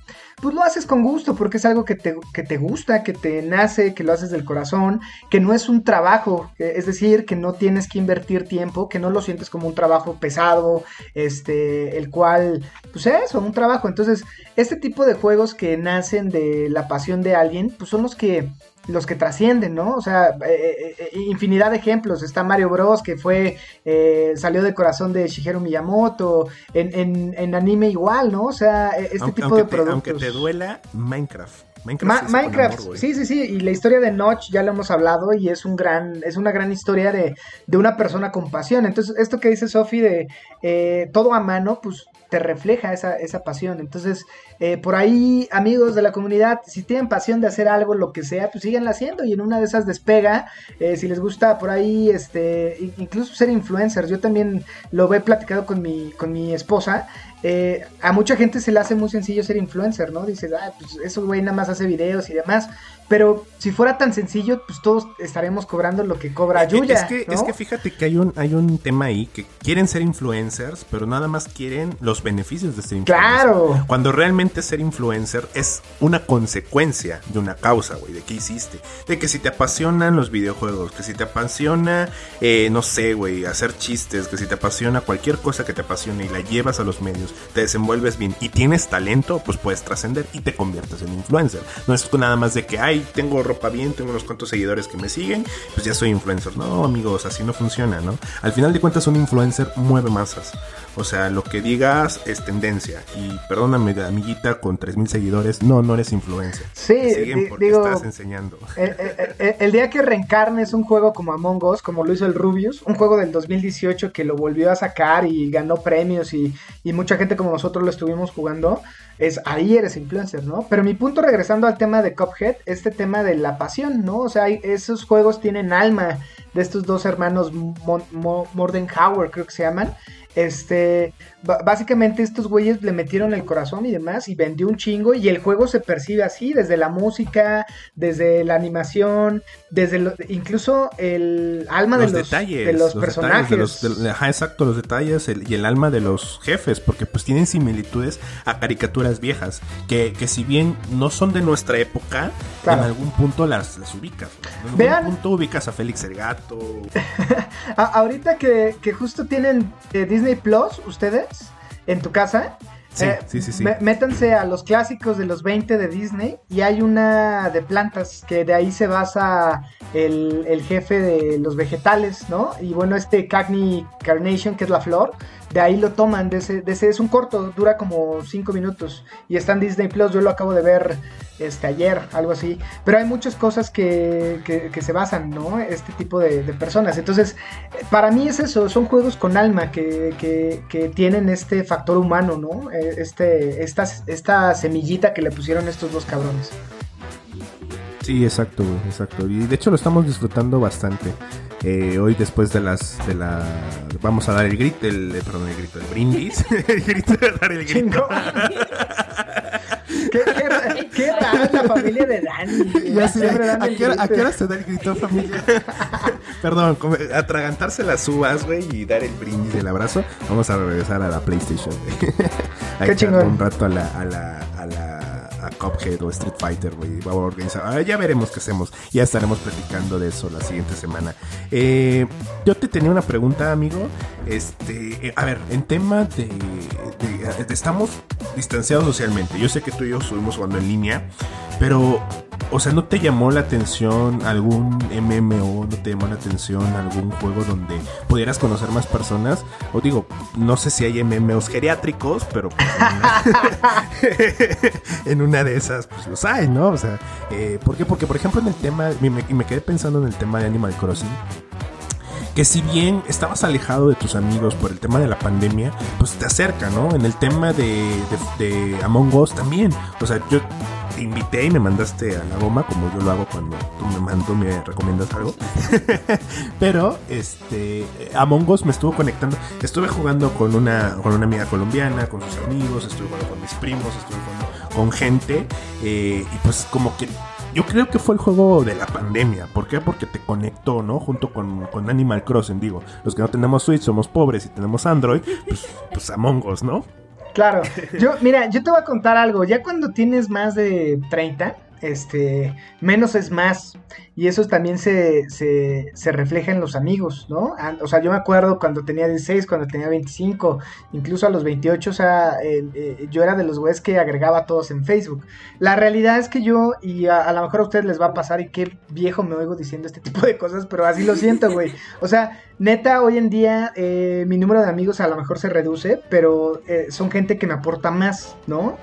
pues lo haces con gusto, porque es algo que te, que te gusta, que te nace, que lo haces del corazón, que no es un trabajo, es decir, que no tienes que invertir tiempo, que no lo sientes como un trabajo pesado, este, el cual, pues eso, un trabajo. Entonces, este tipo de juegos que nacen de la pasión de alguien, pues son los que los que trascienden, ¿no? O sea, eh, eh, infinidad de ejemplos. Está Mario Bros, que fue, salió del corazón de Shigeru Miyamoto, en, en, anime igual, ¿no? O sea, e, este tipo de productos. Aunque te duela, Minecraft. Minecraft, sí, sí, sí, y la historia de Notch ya lo hemos hablado y es un gran, es una gran historia de, de una persona con pasión. Entonces, esto que dice Sofi de todo a mano, pues te refleja esa, esa pasión. Entonces, eh, por ahí, amigos de la comunidad, si tienen pasión de hacer algo, lo que sea, pues síganla haciendo y en una de esas despega. Eh, si les gusta por ahí, este, incluso ser influencers. Yo también lo he platicado con mi, con mi esposa. Eh, a mucha gente se le hace muy sencillo ser influencer, ¿no? Dice, ah, pues eso güey nada más hace videos y demás. Pero si fuera tan sencillo, pues todos estaremos cobrando lo que cobra Yuya. Es que, es que fíjate que hay un, hay un tema ahí que quieren ser influencers, pero nada más quieren los beneficios de ser influencer. Claro. Cuando realmente ser influencer es una consecuencia de una causa, güey, de qué hiciste. De que si te apasionan los videojuegos, que si te apasiona, eh, no sé, güey, hacer chistes, que si te apasiona cualquier cosa que te apasione y la llevas a los medios, te desenvuelves bien y tienes talento, pues puedes trascender y te conviertes en influencer. No es nada más de que, hay tengo ropa bien, tengo unos cuantos seguidores que me siguen, pues ya soy influencer. No, amigos, así no funciona, ¿no? Al final de cuentas, un influencer mueve masas. O sea, lo que digas es tendencia. Y perdóname, amiguita, con 3000 seguidores, no, no eres influencer. Sí, digo, estás enseñando. El, día que reencarnes un juego como Among Us, como lo hizo el Rubius, un juego del 2018 que lo volvió a sacar y ganó premios y, y mucha gente como nosotros lo estuvimos jugando, es ahí eres influencer, ¿no? Pero mi punto regresando al tema de Cuphead, este tema de la pasión, ¿no? O sea, esos juegos tienen alma de estos dos hermanos Mordenhauer, creo que se llaman. Este, básicamente estos güeyes le metieron el corazón y demás y vendió un chingo y el juego se percibe así, desde la música, desde la animación, desde incluso el alma de, los, detalles, de los, personajes. exacto, los detalles y el alma de los jefes, porque pues tienen similitudes a caricaturas viejas, que, que si bien no son de nuestra época, en algún punto las, las ubicas. En algún punto ubicas a Félix el Gato. ahorita que, que justo tienen eh, Disney Plus, ustedes, en tu casa. Sí, eh, sí, sí, Métanse a los clásicos de los 20 de Disney y hay una de plantas que de ahí se basa el, el jefe de los vegetales, ¿no? Y bueno, este Cagni Carnation, que es la flor, de ahí lo toman, de ese, de ese es un corto, dura como 5 minutos y está en Disney Plus, yo lo acabo de ver este, ayer, algo así, pero hay muchas cosas que, que, se basan, ¿no? Este tipo de, personas, entonces, para mí es eso, son juegos con alma que, que tienen este factor humano, ¿no? Eh, este, esta, esta semillita que le pusieron estos dos cabrones. Sí, exacto, exacto. Y de hecho lo estamos disfrutando bastante. Eh, hoy después de las de la vamos a dar el grito, el eh, perdón, el grito, el brindis, el grito de dar el grito. ¿Qué, qué, qué raro es la familia de Dani. Ya sé, ¿a, qué hora, ¿A qué hora se da el grito, familia? Perdón, atragantarse las uvas, güey, y dar el brindis, el abrazo. Vamos a regresar a la PlayStation. Hay que un rato a la, a la, a la Cuphead o Street Fighter, güey. A organizar. Ah, ya veremos qué hacemos. Ya estaremos platicando de eso la siguiente semana. Eh, yo te tenía una pregunta, amigo. Este, eh, a ver, en tema de, estamos distanciados socialmente. Yo sé que tú y yo estuvimos jugando en línea, pero o sea, ¿no te llamó la atención algún MMO? ¿No te llamó la atención algún juego donde pudieras conocer más personas? O digo, no sé si hay MMOs geriátricos, pero pues en, una, de esas pues los hay, ¿no? O sea, eh, ¿por qué? Porque por ejemplo en el tema, y me, quedé pensando en el tema de Animal Crossing, que si bien estabas alejado de tus amigos por el tema de la pandemia, pues te acerca, ¿no? En el tema de, de Among Us también. O sea, yo te invité y me mandaste a la goma, como yo lo hago cuando tú me mando, me recomiendas algo. Pero, este, Among Us me estuvo conectando. Estuve jugando con una, con una amiga colombiana, con sus amigos, estuve jugando con mis primos, estuve jugando con gente. Eh, y pues como que yo creo que fue el juego de la pandemia. ¿Por qué? Porque te conectó, ¿no? Junto con, con Animal Crossing, digo. Los que no tenemos Switch somos pobres y tenemos Android, pues, pues Among ¿no? Claro. Yo, mira, yo te voy a contar algo. Ya cuando tienes más de 30, Este, menos es más. Y eso también se, se, refleja en los amigos, ¿no? O sea, yo me acuerdo cuando tenía 16, cuando tenía 25, incluso a los 28, o sea, eh, yo era de los güeyes que agregaba a todos en Facebook. La realidad es que yo, y a, lo mejor a ustedes les va a pasar, y qué viejo me oigo diciendo este tipo de cosas, pero así lo siento, güey. O sea, neta, hoy en día eh, mi número de amigos a lo mejor se reduce, pero eh, son gente que me aporta más, ¿no?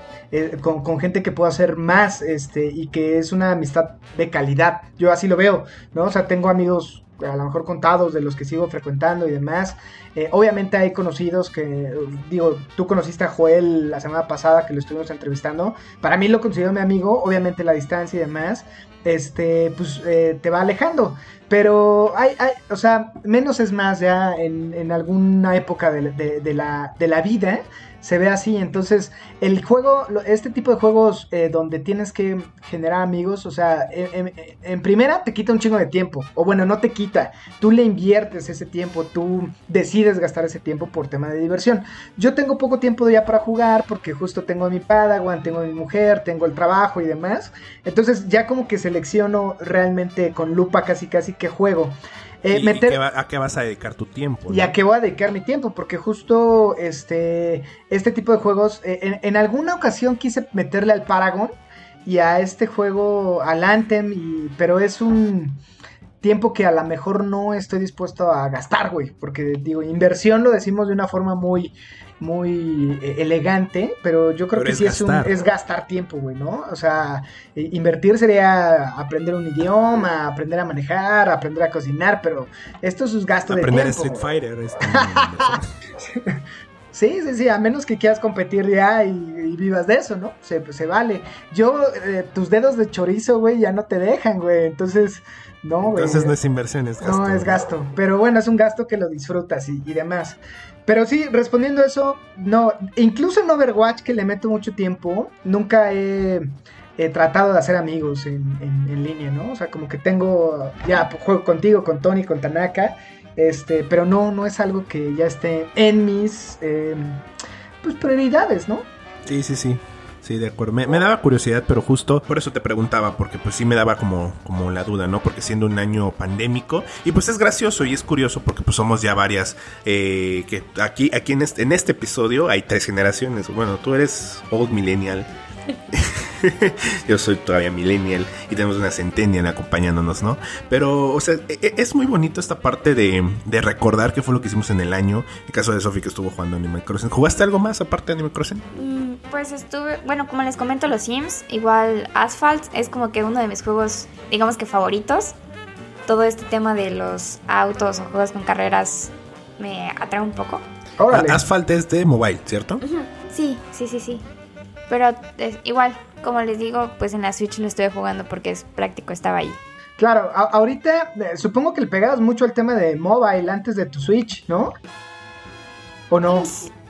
Con, con, gente que puedo hacer más, este, y que es una amistad de calidad. Yo así lo veo, ¿no? O sea, tengo amigos a lo mejor contados de los que sigo frecuentando y demás. Eh, obviamente hay conocidos que, digo, tú conociste a Joel la semana pasada que lo estuvimos entrevistando. Para mí lo considero mi amigo, obviamente la distancia y demás, este, pues eh, te va alejando. Pero hay, hay, o sea, menos es más ya en, en alguna época de, la, de la vida se ve así. Entonces, el juego, este tipo de juegos eh, donde tienes que generar amigos, o sea, en, primera te quita un chingo de tiempo. O bueno, no te quita. Tú le inviertes ese tiempo, tú decides gastar ese tiempo por tema de diversión. Yo tengo poco tiempo ya para jugar porque justo tengo a mi Padawan, tengo a mi mujer, tengo el trabajo y demás. Entonces, ya como que selecciono realmente con lupa casi casi que juego. Eh, ¿A qué vas a dedicar tu tiempo? ¿Y a qué voy a dedicar mi tiempo? Porque justo este, este tipo de juegos, eh, en, alguna ocasión quise meterle al Paragon y a este juego, al Anthem, y, pero es un tiempo que a lo mejor no estoy dispuesto a gastar, güey. Porque digo, inversión lo decimos de una forma muy muy eh, elegante, pero yo creo que sí es, un, es gastar tiempo, güey, ¿no? O sea, invertir sería aprender un idioma, aprender a manejar, aprender a cocinar, pero esto es un gasto de tiempo. Aprender Street Fighter. Este, sí, sí, sí, a menos que quieras competir ya y, vivas de eso, ¿no? Se, se vale. Yo, eh, tus dedos de chorizo, güey, ya no te dejan, güey, entonces... No, güey. Entonces no es inversión, es gasto. No, es gasto. Pero bueno, es un gasto que lo disfrutas y, y demás. Pero sí, respondiendo a eso, no, incluso en Overwatch que le meto mucho tiempo, nunca he, tratado de hacer amigos en, línea, ¿no? O sea, como que tengo, ya pues, juego contigo, con Tony, con Tanaka, este, pero no, no es algo que ya esté en mis, em, pues, prioridades, ¿no? Sí, sí, sí. Sí, de acuerdo. Me, daba curiosidad, pero justo por eso te preguntaba, porque pues sí me daba como, como la duda, ¿no? Porque siendo un año pandémico, y pues es gracioso y es curioso porque pues somos ya varias, eh, que aquí, aquí en este, en este episodio hay tres generaciones. Bueno, tú eres old millennial. Yo soy todavía millennial y tenemos una centennial acompañándonos, ¿no? Pero, o sea, e, e, es muy bonito esta parte de, recordar qué fue lo que hicimos en el año. En caso de Sophie que estuvo jugando Animal Crossing. ¿Jugaste algo más aparte de Animal Crossing? Mm, pues estuve, bueno, como les comento, los Sims, igual Asphalt es como que uno de mis juegos, digamos que favoritos. Todo este tema de los autos o juegos con carreras me atrae un poco. Asphalt es de mobile, ¿cierto? Sí, sí, sí, sí. Pero igual, como les digo, pues en la Switch lo estoy jugando porque es práctico, estaba ahí. Claro, ahorita eh, supongo que le pegabas mucho al tema de mobile antes de tu Switch, ¿no? ¿O no?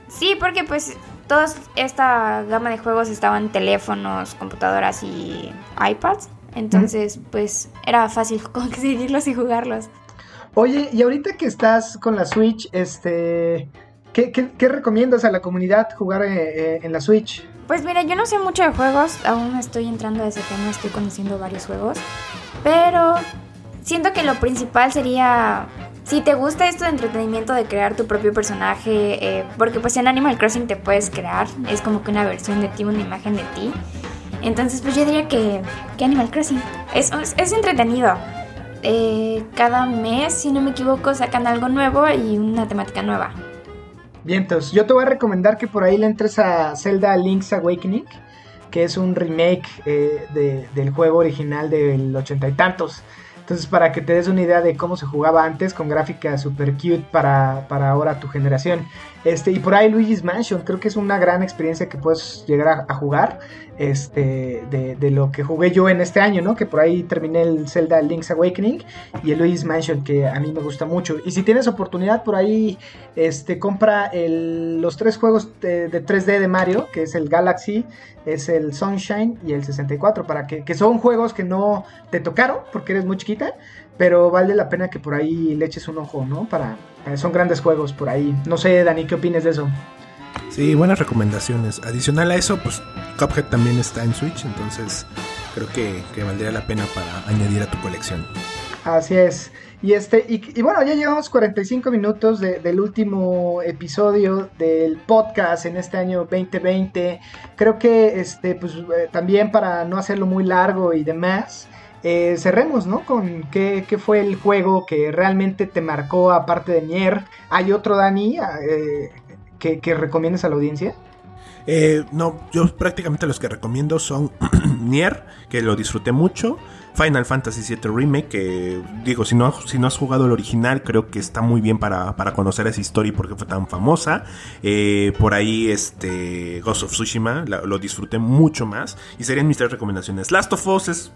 Sí, porque pues toda esta gama de juegos estaban teléfonos, computadoras y iPads. Entonces, pues era fácil conseguirlos y jugarlos. Oye, y ahorita que estás con la Switch, este, ¿qué, qué, recomiendas a la comunidad jugar eh, eh, en la Switch? Pues mira, yo no sé mucho de juegos, aún estoy entrando a ese tema, estoy conociendo varios juegos, pero siento que lo principal sería, si te gusta esto de entretenimiento de crear tu propio personaje, eh, porque pues en Animal Crossing te puedes crear, es como que una versión de ti, una imagen de ti, entonces pues yo diría que, que Animal Crossing es, es, entretenido. Eh, cada mes, si no me equivoco, sacan algo nuevo y una temática nueva. Vientos, yo te voy a recomendar que por ahí le entres a Zelda Link's Awakening, que es un remake eh, del juego original del ochenta y tantos. Entonces, para que te des una idea de cómo se jugaba antes, con gráfica super cute para, para ahora tu generación. Este, y por ahí Luigi's Mansion, creo que es una gran experiencia que puedes llegar a, jugar este, de, lo que jugué yo en este año, ¿no? Que por ahí terminé el Zelda Link's Awakening y el Luigi's Mansion, que a mí me gusta mucho. Y si tienes oportunidad, por ahí este, compra los tres juegos de, 3D de Mario, que es el Galaxy, es el Sunshine y el 64, para que, que son juegos que no te tocaron porque eres muy chiquita, pero vale la pena que por ahí le eches un ojo, ¿no? Para, son grandes juegos por ahí. No sé, Dani, ¿qué opinas de eso? Sí, buenas recomendaciones. Adicional a eso, pues Cuphead también está en Switch, entonces creo que, que valdría la pena para añadir a tu colección. Así es. Y este, y, bueno, ya llevamos 45 minutos del último episodio del podcast en este año 2020. Creo que este, pues eh, también para no hacerlo muy largo y demás, eh, cerremos, ¿no? Con qué, fue el juego que realmente te marcó aparte de Nier. ¿Hay otro, Dani, eh, que, que recomiendes a la audiencia? Eh, no, yo prácticamente los que recomiendo son Nier, que lo disfruté mucho. Final Fantasy VII Remake, que digo, si no, si no has jugado el original, creo que está muy bien para, conocer esa historia y por qué fue tan famosa. Eh, por ahí, este, Ghost of Tsushima, lo disfruté mucho más. Y serían mis tres recomendaciones. Last of Us es,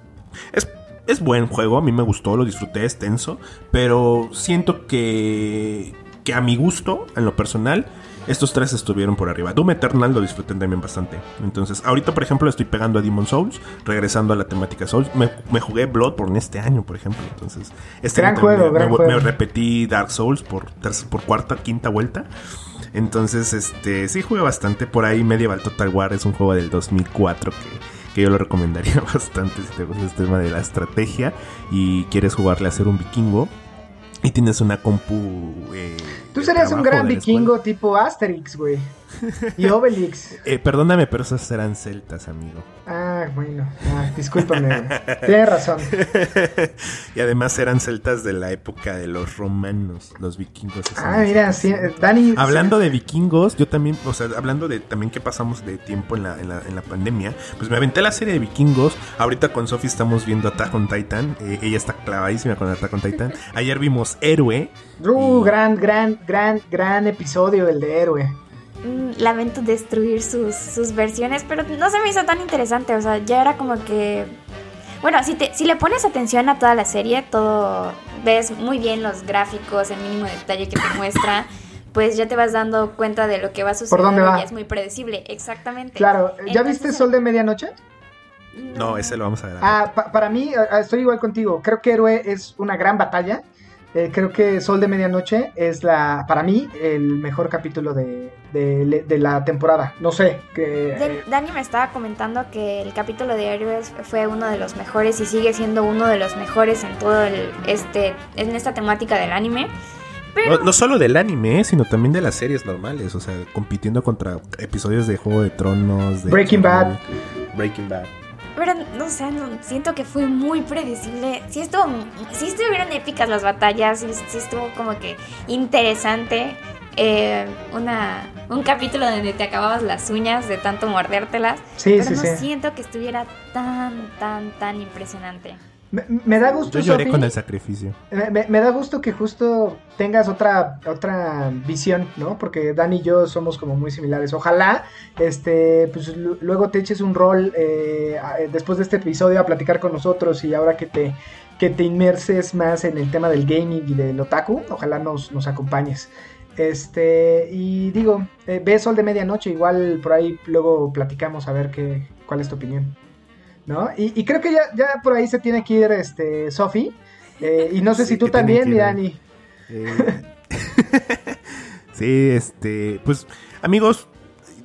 es buen juego, a mí me gustó, lo disfruté, es tenso, pero siento que, que a mi gusto, en lo personal, estos tres estuvieron por arriba. Doom Eternal lo disfruté también bastante. Entonces, ahorita, por ejemplo, estoy pegando a Demon Souls, regresando a la temática Souls. Me, me jugué Bloodborne este año, por ejemplo. Entonces, este gran juego, me, me, repetí Dark Souls por, por cuarta, quinta vuelta. Entonces, este, sí jugué bastante. Por ahí Medieval Total War es un juego del 2004 que que yo lo recomendaría bastante si te gusta este tema de la estrategia y quieres jugarle a ser un vikingo y tienes una compu eh, Tú serías un gran vikingo tipo Asterix, güey. Y Obelix. Eh, perdóname, pero esos eran celtas, amigo. Ah, bueno. Ah, discúlpame. Tienes razón. y además eran celtas de la época de los romanos, los vikingos. Ah, mira, sí, Dani. Hablando de vikingos, yo también, o sea, hablando de también que pasamos de tiempo en la, en la, en la pandemia, pues me aventé la serie de vikingos. Ahorita con Sophie estamos viendo Attack on Titan. Eh, ella está clavadísima con Attack on Titan. Ayer vimos Héroe. Uh, gran, gran, gran, gran episodio el de Héroe. Mm, lamento destruir sus, versiones, pero no se me hizo tan interesante, o sea, ya era como que... Bueno, si, te, si le pones atención a toda la serie, todo ves muy bien los gráficos, el mínimo detalle que te muestra, pues ya te vas dando cuenta de lo que va a suceder. ¿Por dónde va? es muy predecible, exactamente. Claro, ¿ya viste Sol de Medianoche? No, ese lo vamos a ver. Ah, para mí, estoy igual contigo. Creo que Héroe es una gran batalla. Eh, creo que Sol de Medianoche es la, para mí, el mejor capítulo de, la temporada. No sé. Que, eh, Dani me estaba comentando que el capítulo de Héroes fue uno de los mejores y sigue siendo uno de los mejores en todo el, este, en esta temática del anime. No, solo del anime, eh, sino también de las series normales, o sea, compitiendo contra episodios de Juego de Tronos, de Breaking Bad. Breaking Bad. Pero, no sé, siento que fue muy predecible. Sí, estuvo, sí estuvieron épicas las batallas, sí, estuvo como que interesante. Eh, una, un capítulo donde te acababas las uñas de tanto mordértelas. Sí, pero no siento que estuviera tan, tan, tan impresionante. Me, da gusto. Yo lloré con el sacrificio. Me, da gusto que justo tengas otra, otra visión, ¿no? Porque Dani y yo somos como muy similares. Ojalá, este, pues luego te eches un rol eh, después de este episodio a platicar con nosotros y ahora que te, que te inmerses más en el tema del gaming y del otaku, ojalá nos, nos acompañes. Este, y digo, eh, ve Sol de Medianoche, igual por ahí luego platicamos a ver qué, cuál es tu opinión. ¿No? Y, creo que ya, ya por ahí se tiene que ir este Sofi. Eh, y no sé si tú también, mi Dani. Eh, sí, este, pues amigos,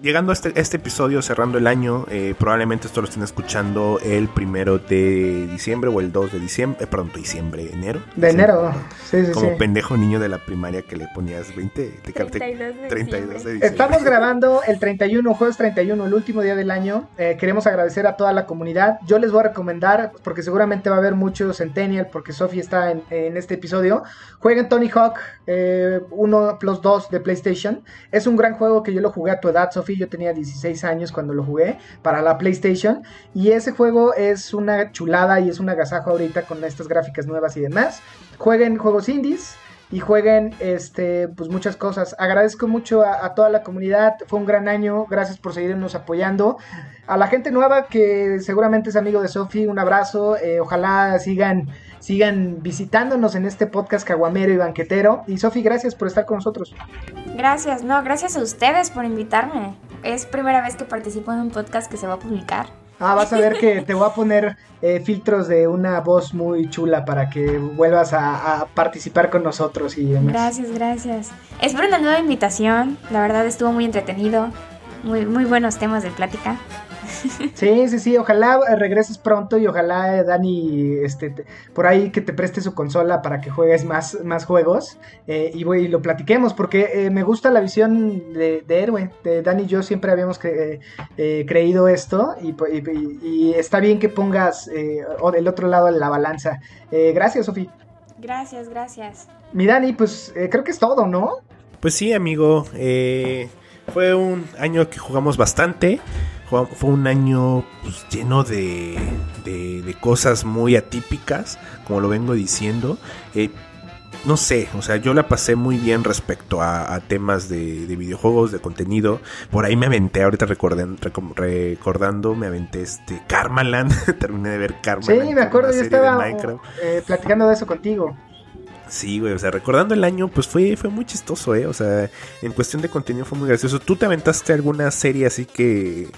llegando a este, este, episodio, cerrando el año, eh, probablemente esto lo estén escuchando el primero de diciembre o el 2 de diciembre, eh, pronto diciembre, enero. De enero, sí, sí. Como pendejo niño de la primaria que le ponías 20, te 32, de, diciembre. Estamos grabando el 31, jueves 31, el último día del año. Eh, queremos agradecer a toda la comunidad. Yo les voy a recomendar, porque seguramente va a haber muchos Centennial, porque Sophie está en, en, este episodio. Jueguen Tony Hawk 1 plus 2 de PlayStation. Es un gran juego que yo lo jugué a tu edad, Sophie yo tenía 16 años cuando lo jugué para la PlayStation. Y ese juego es una chulada y es un agasajo ahorita con estas gráficas nuevas y demás. Jueguen juegos indies y jueguen este pues muchas cosas. Agradezco mucho a, toda la comunidad, fue un gran año, gracias por seguirnos apoyando. A la gente nueva que seguramente es amigo de Sofi, un abrazo, eh, ojalá sigan sigan visitándonos en este podcast caguamero y banquetero. Y Sofi, gracias por estar con nosotros. Gracias, no, gracias a ustedes por invitarme. Es primera vez que participo en un podcast que se va a publicar. Ah, vas a ver que te voy a poner eh, filtros de una voz muy chula para que vuelvas a, participar con nosotros y demás. Gracias, gracias. Espero una nueva invitación. La verdad estuvo muy entretenido. Muy, muy buenos temas de plática. Sí, sí, sí, ojalá eh, regreses pronto y ojalá eh, Dani, este, te- por ahí que te preste su consola para que juegues más, más juegos eh, y, lo platiquemos porque eh, me gusta la visión de, de Héroe. De Dani y yo siempre habíamos cre- eh, creído esto y, y- está bien que pongas eh, o del otro lado de la balanza. Eh, gracias, Sofi. Gracias, gracias. Mi Dani, pues eh, creo que es todo, ¿no? Pues sí, amigo. eh, fue un año que jugamos bastante. Fue un año pues, lleno de, de- de cosas muy atípicas, como lo vengo diciendo. Eh, no sé, o sea, yo la pasé muy bien respecto a, a temas de, de videojuegos, de contenido. Por ahí me aventé, ahorita recorden- recordando, me aventé este Karmaland. Terminé de ver Karmaland. Sí, me acuerdo, yo estaba eh, platicando de eso contigo. Sí, güey, o sea, recordando el año, pues fue, fue muy chistoso, ¿eh? O sea, en cuestión de contenido fue muy gracioso. ¿Tú te aventaste alguna serie así que,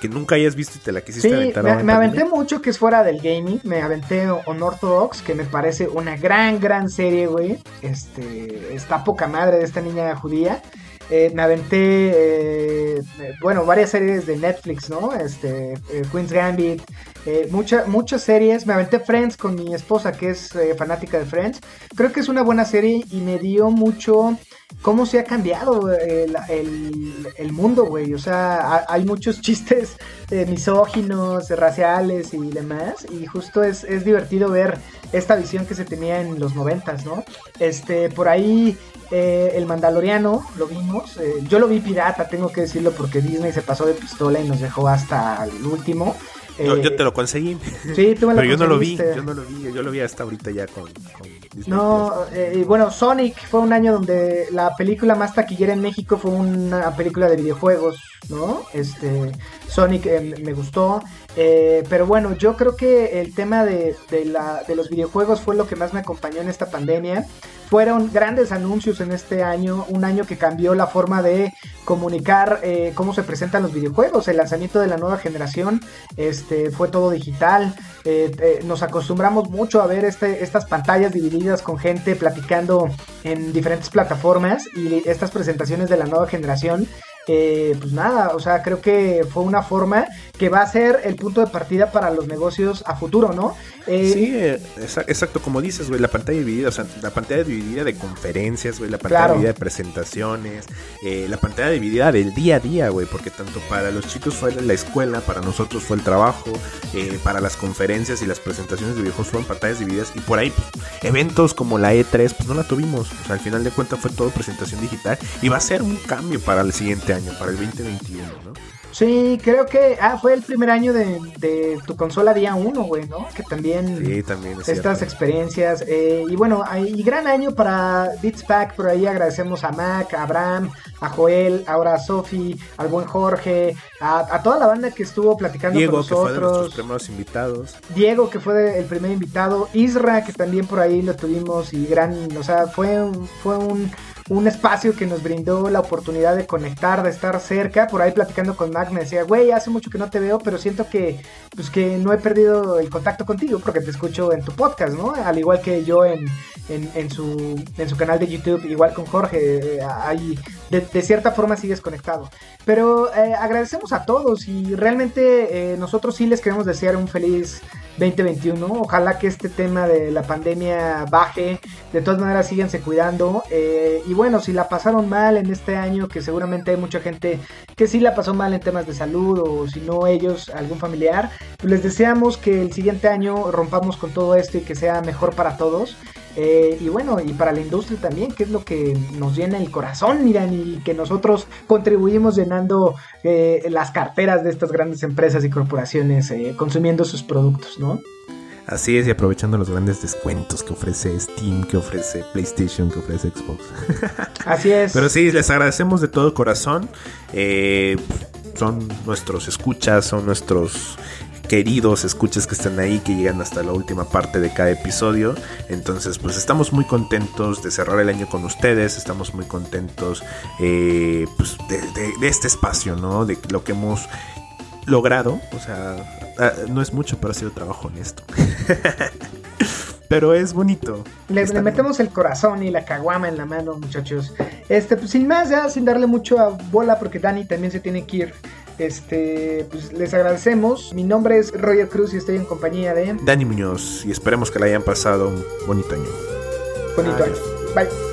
que nunca hayas visto y te la quisiste Sí, aventar? me, me aventé mucho que es fuera del gaming. Me aventé Unorthodox, que me parece una gran, gran serie, güey. Este, está poca madre de esta niña judía. Eh, me aventé, eh, eh, bueno, varias series de Netflix, ¿no? Este, eh, Queen's Gambit, eh, mucha- muchas series. Me aventé Friends con mi esposa, que es eh, fanática de Friends. Creo que es una buena serie y me dio mucho cómo se ha cambiado el, el- el mundo, güey. O sea, ha- hay muchos chistes eh, misóginos, raciales y demás. Y justo es, es divertido ver esta visión que se tenía en los noventas, ¿no? Este, por ahí eh, el Mandaloriano lo vimos. eh, yo lo vi pirata, tengo que decirlo, porque Disney se pasó de pistola y nos dejó hasta el último. Yo, Eh, yo te lo conseguí, Sí, tú me lo pero yo no lo vi, yo no lo vi, yo lo vi hasta ahorita ya con, con Disney No, eh, y bueno, Sonic fue un año donde la película más taquillera en México fue una película de videojuegos, ¿no? Este, Sonic eh, me gustó, eh, pero bueno, yo creo que el tema de, de la, de los videojuegos fue lo que más me acompañó en esta pandemia. Fueron grandes anuncios en este año, un año que cambió la forma de comunicar eh, cómo se presentan los videojuegos, el lanzamiento de la nueva generación, este, fue todo digital, eh, eh, nos acostumbramos mucho a ver este, estas pantallas divididas con gente platicando en diferentes plataformas y estas presentaciones de la nueva generación. Eh, pues nada, o sea, creo que fue una forma que va a ser el punto de partida para los negocios a futuro, ¿no? Eh, Sí, eh, exa- exacto, como dices, güey, la pantalla dividida, o sea, la pantalla dividida de conferencias, güey, la pantalla Claro. dividida de presentaciones, eh, la pantalla dividida del día a día, güey, porque tanto para los chicos fue la escuela, para nosotros fue el trabajo, eh, para las conferencias y las presentaciones de videojuegos fueron pantallas divididas y por ahí pues, eventos como la E3, pues no la tuvimos, o sea, al final de cuentas fue todo presentación digital y va a ser un cambio para el siguiente año, para el 2021, ¿no? Sí, creo que ah, fue el primer año de, de tu consola día 1, güey, ¿no? Que también Sí, también es estas cierto. experiencias. eh, y bueno, y gran año para Beats Pack. Por ahí agradecemos a Mac, a Abraham, a Joel, ahora a Sofi, al buen Jorge, a, a toda la banda que estuvo platicando Diego, con que fue de nuestros nosotros. primeros invitados. Diego, que fue de- el primer invitado, Isra, que también por ahí lo tuvimos, y gran, o sea, fue un, fue un, un espacio que nos brindó la oportunidad de conectar, de estar cerca. Por ahí platicando con Mac me decía, güey, hace mucho que no te veo, pero siento que, pues que no he perdido el contacto contigo porque te escucho en tu podcast, ¿no? Al igual que yo en, en, su, en su canal de YouTube, igual con Jorge, eh, ahí de, de cierta forma sigues conectado. Pero eh, agradecemos a todos y realmente eh, nosotros sí les queremos desear un feliz 2021. Ojalá que este tema de la pandemia baje. De todas maneras, síganse cuidando. eh, y bueno, si la pasaron mal en este año, que seguramente hay mucha gente que sí la pasó mal en temas de salud o si no ellos, algún familiar, pues les deseamos que el siguiente año rompamos con todo esto y que sea mejor para todos. Eh, y bueno, y para la industria también, que es lo que nos llena el corazón, miran, y que nosotros contribuimos llenando eh, las carteras de estas grandes empresas y corporaciones, eh, consumiendo sus productos, ¿no? Así es, y aprovechando los grandes descuentos que ofrece Steam, que ofrece PlayStation, que ofrece Xbox. Así es. Pero sí, les agradecemos de todo corazón. Eh, son nuestros escuchas, son nuestros queridos escuchas que están ahí, que llegan hasta la última parte de cada episodio. Entonces, pues estamos muy contentos de cerrar el año con ustedes, estamos muy contentos eh, pues, de, de- de este espacio, ¿no? De lo que hemos logrado. O sea, no es mucho, pero ha sido trabajo honesto. pero es bonito. Le, metemos el corazón y la caguama en la mano, muchachos. Este, pues sin más, ya sin darle mucho a bola, porque Dani también se tiene que ir Este, pues les agradecemos. Mi nombre es Roger Cruz y estoy en compañía de Dani Muñoz y esperemos que le hayan pasado un bonito año. Bonito año. Bye.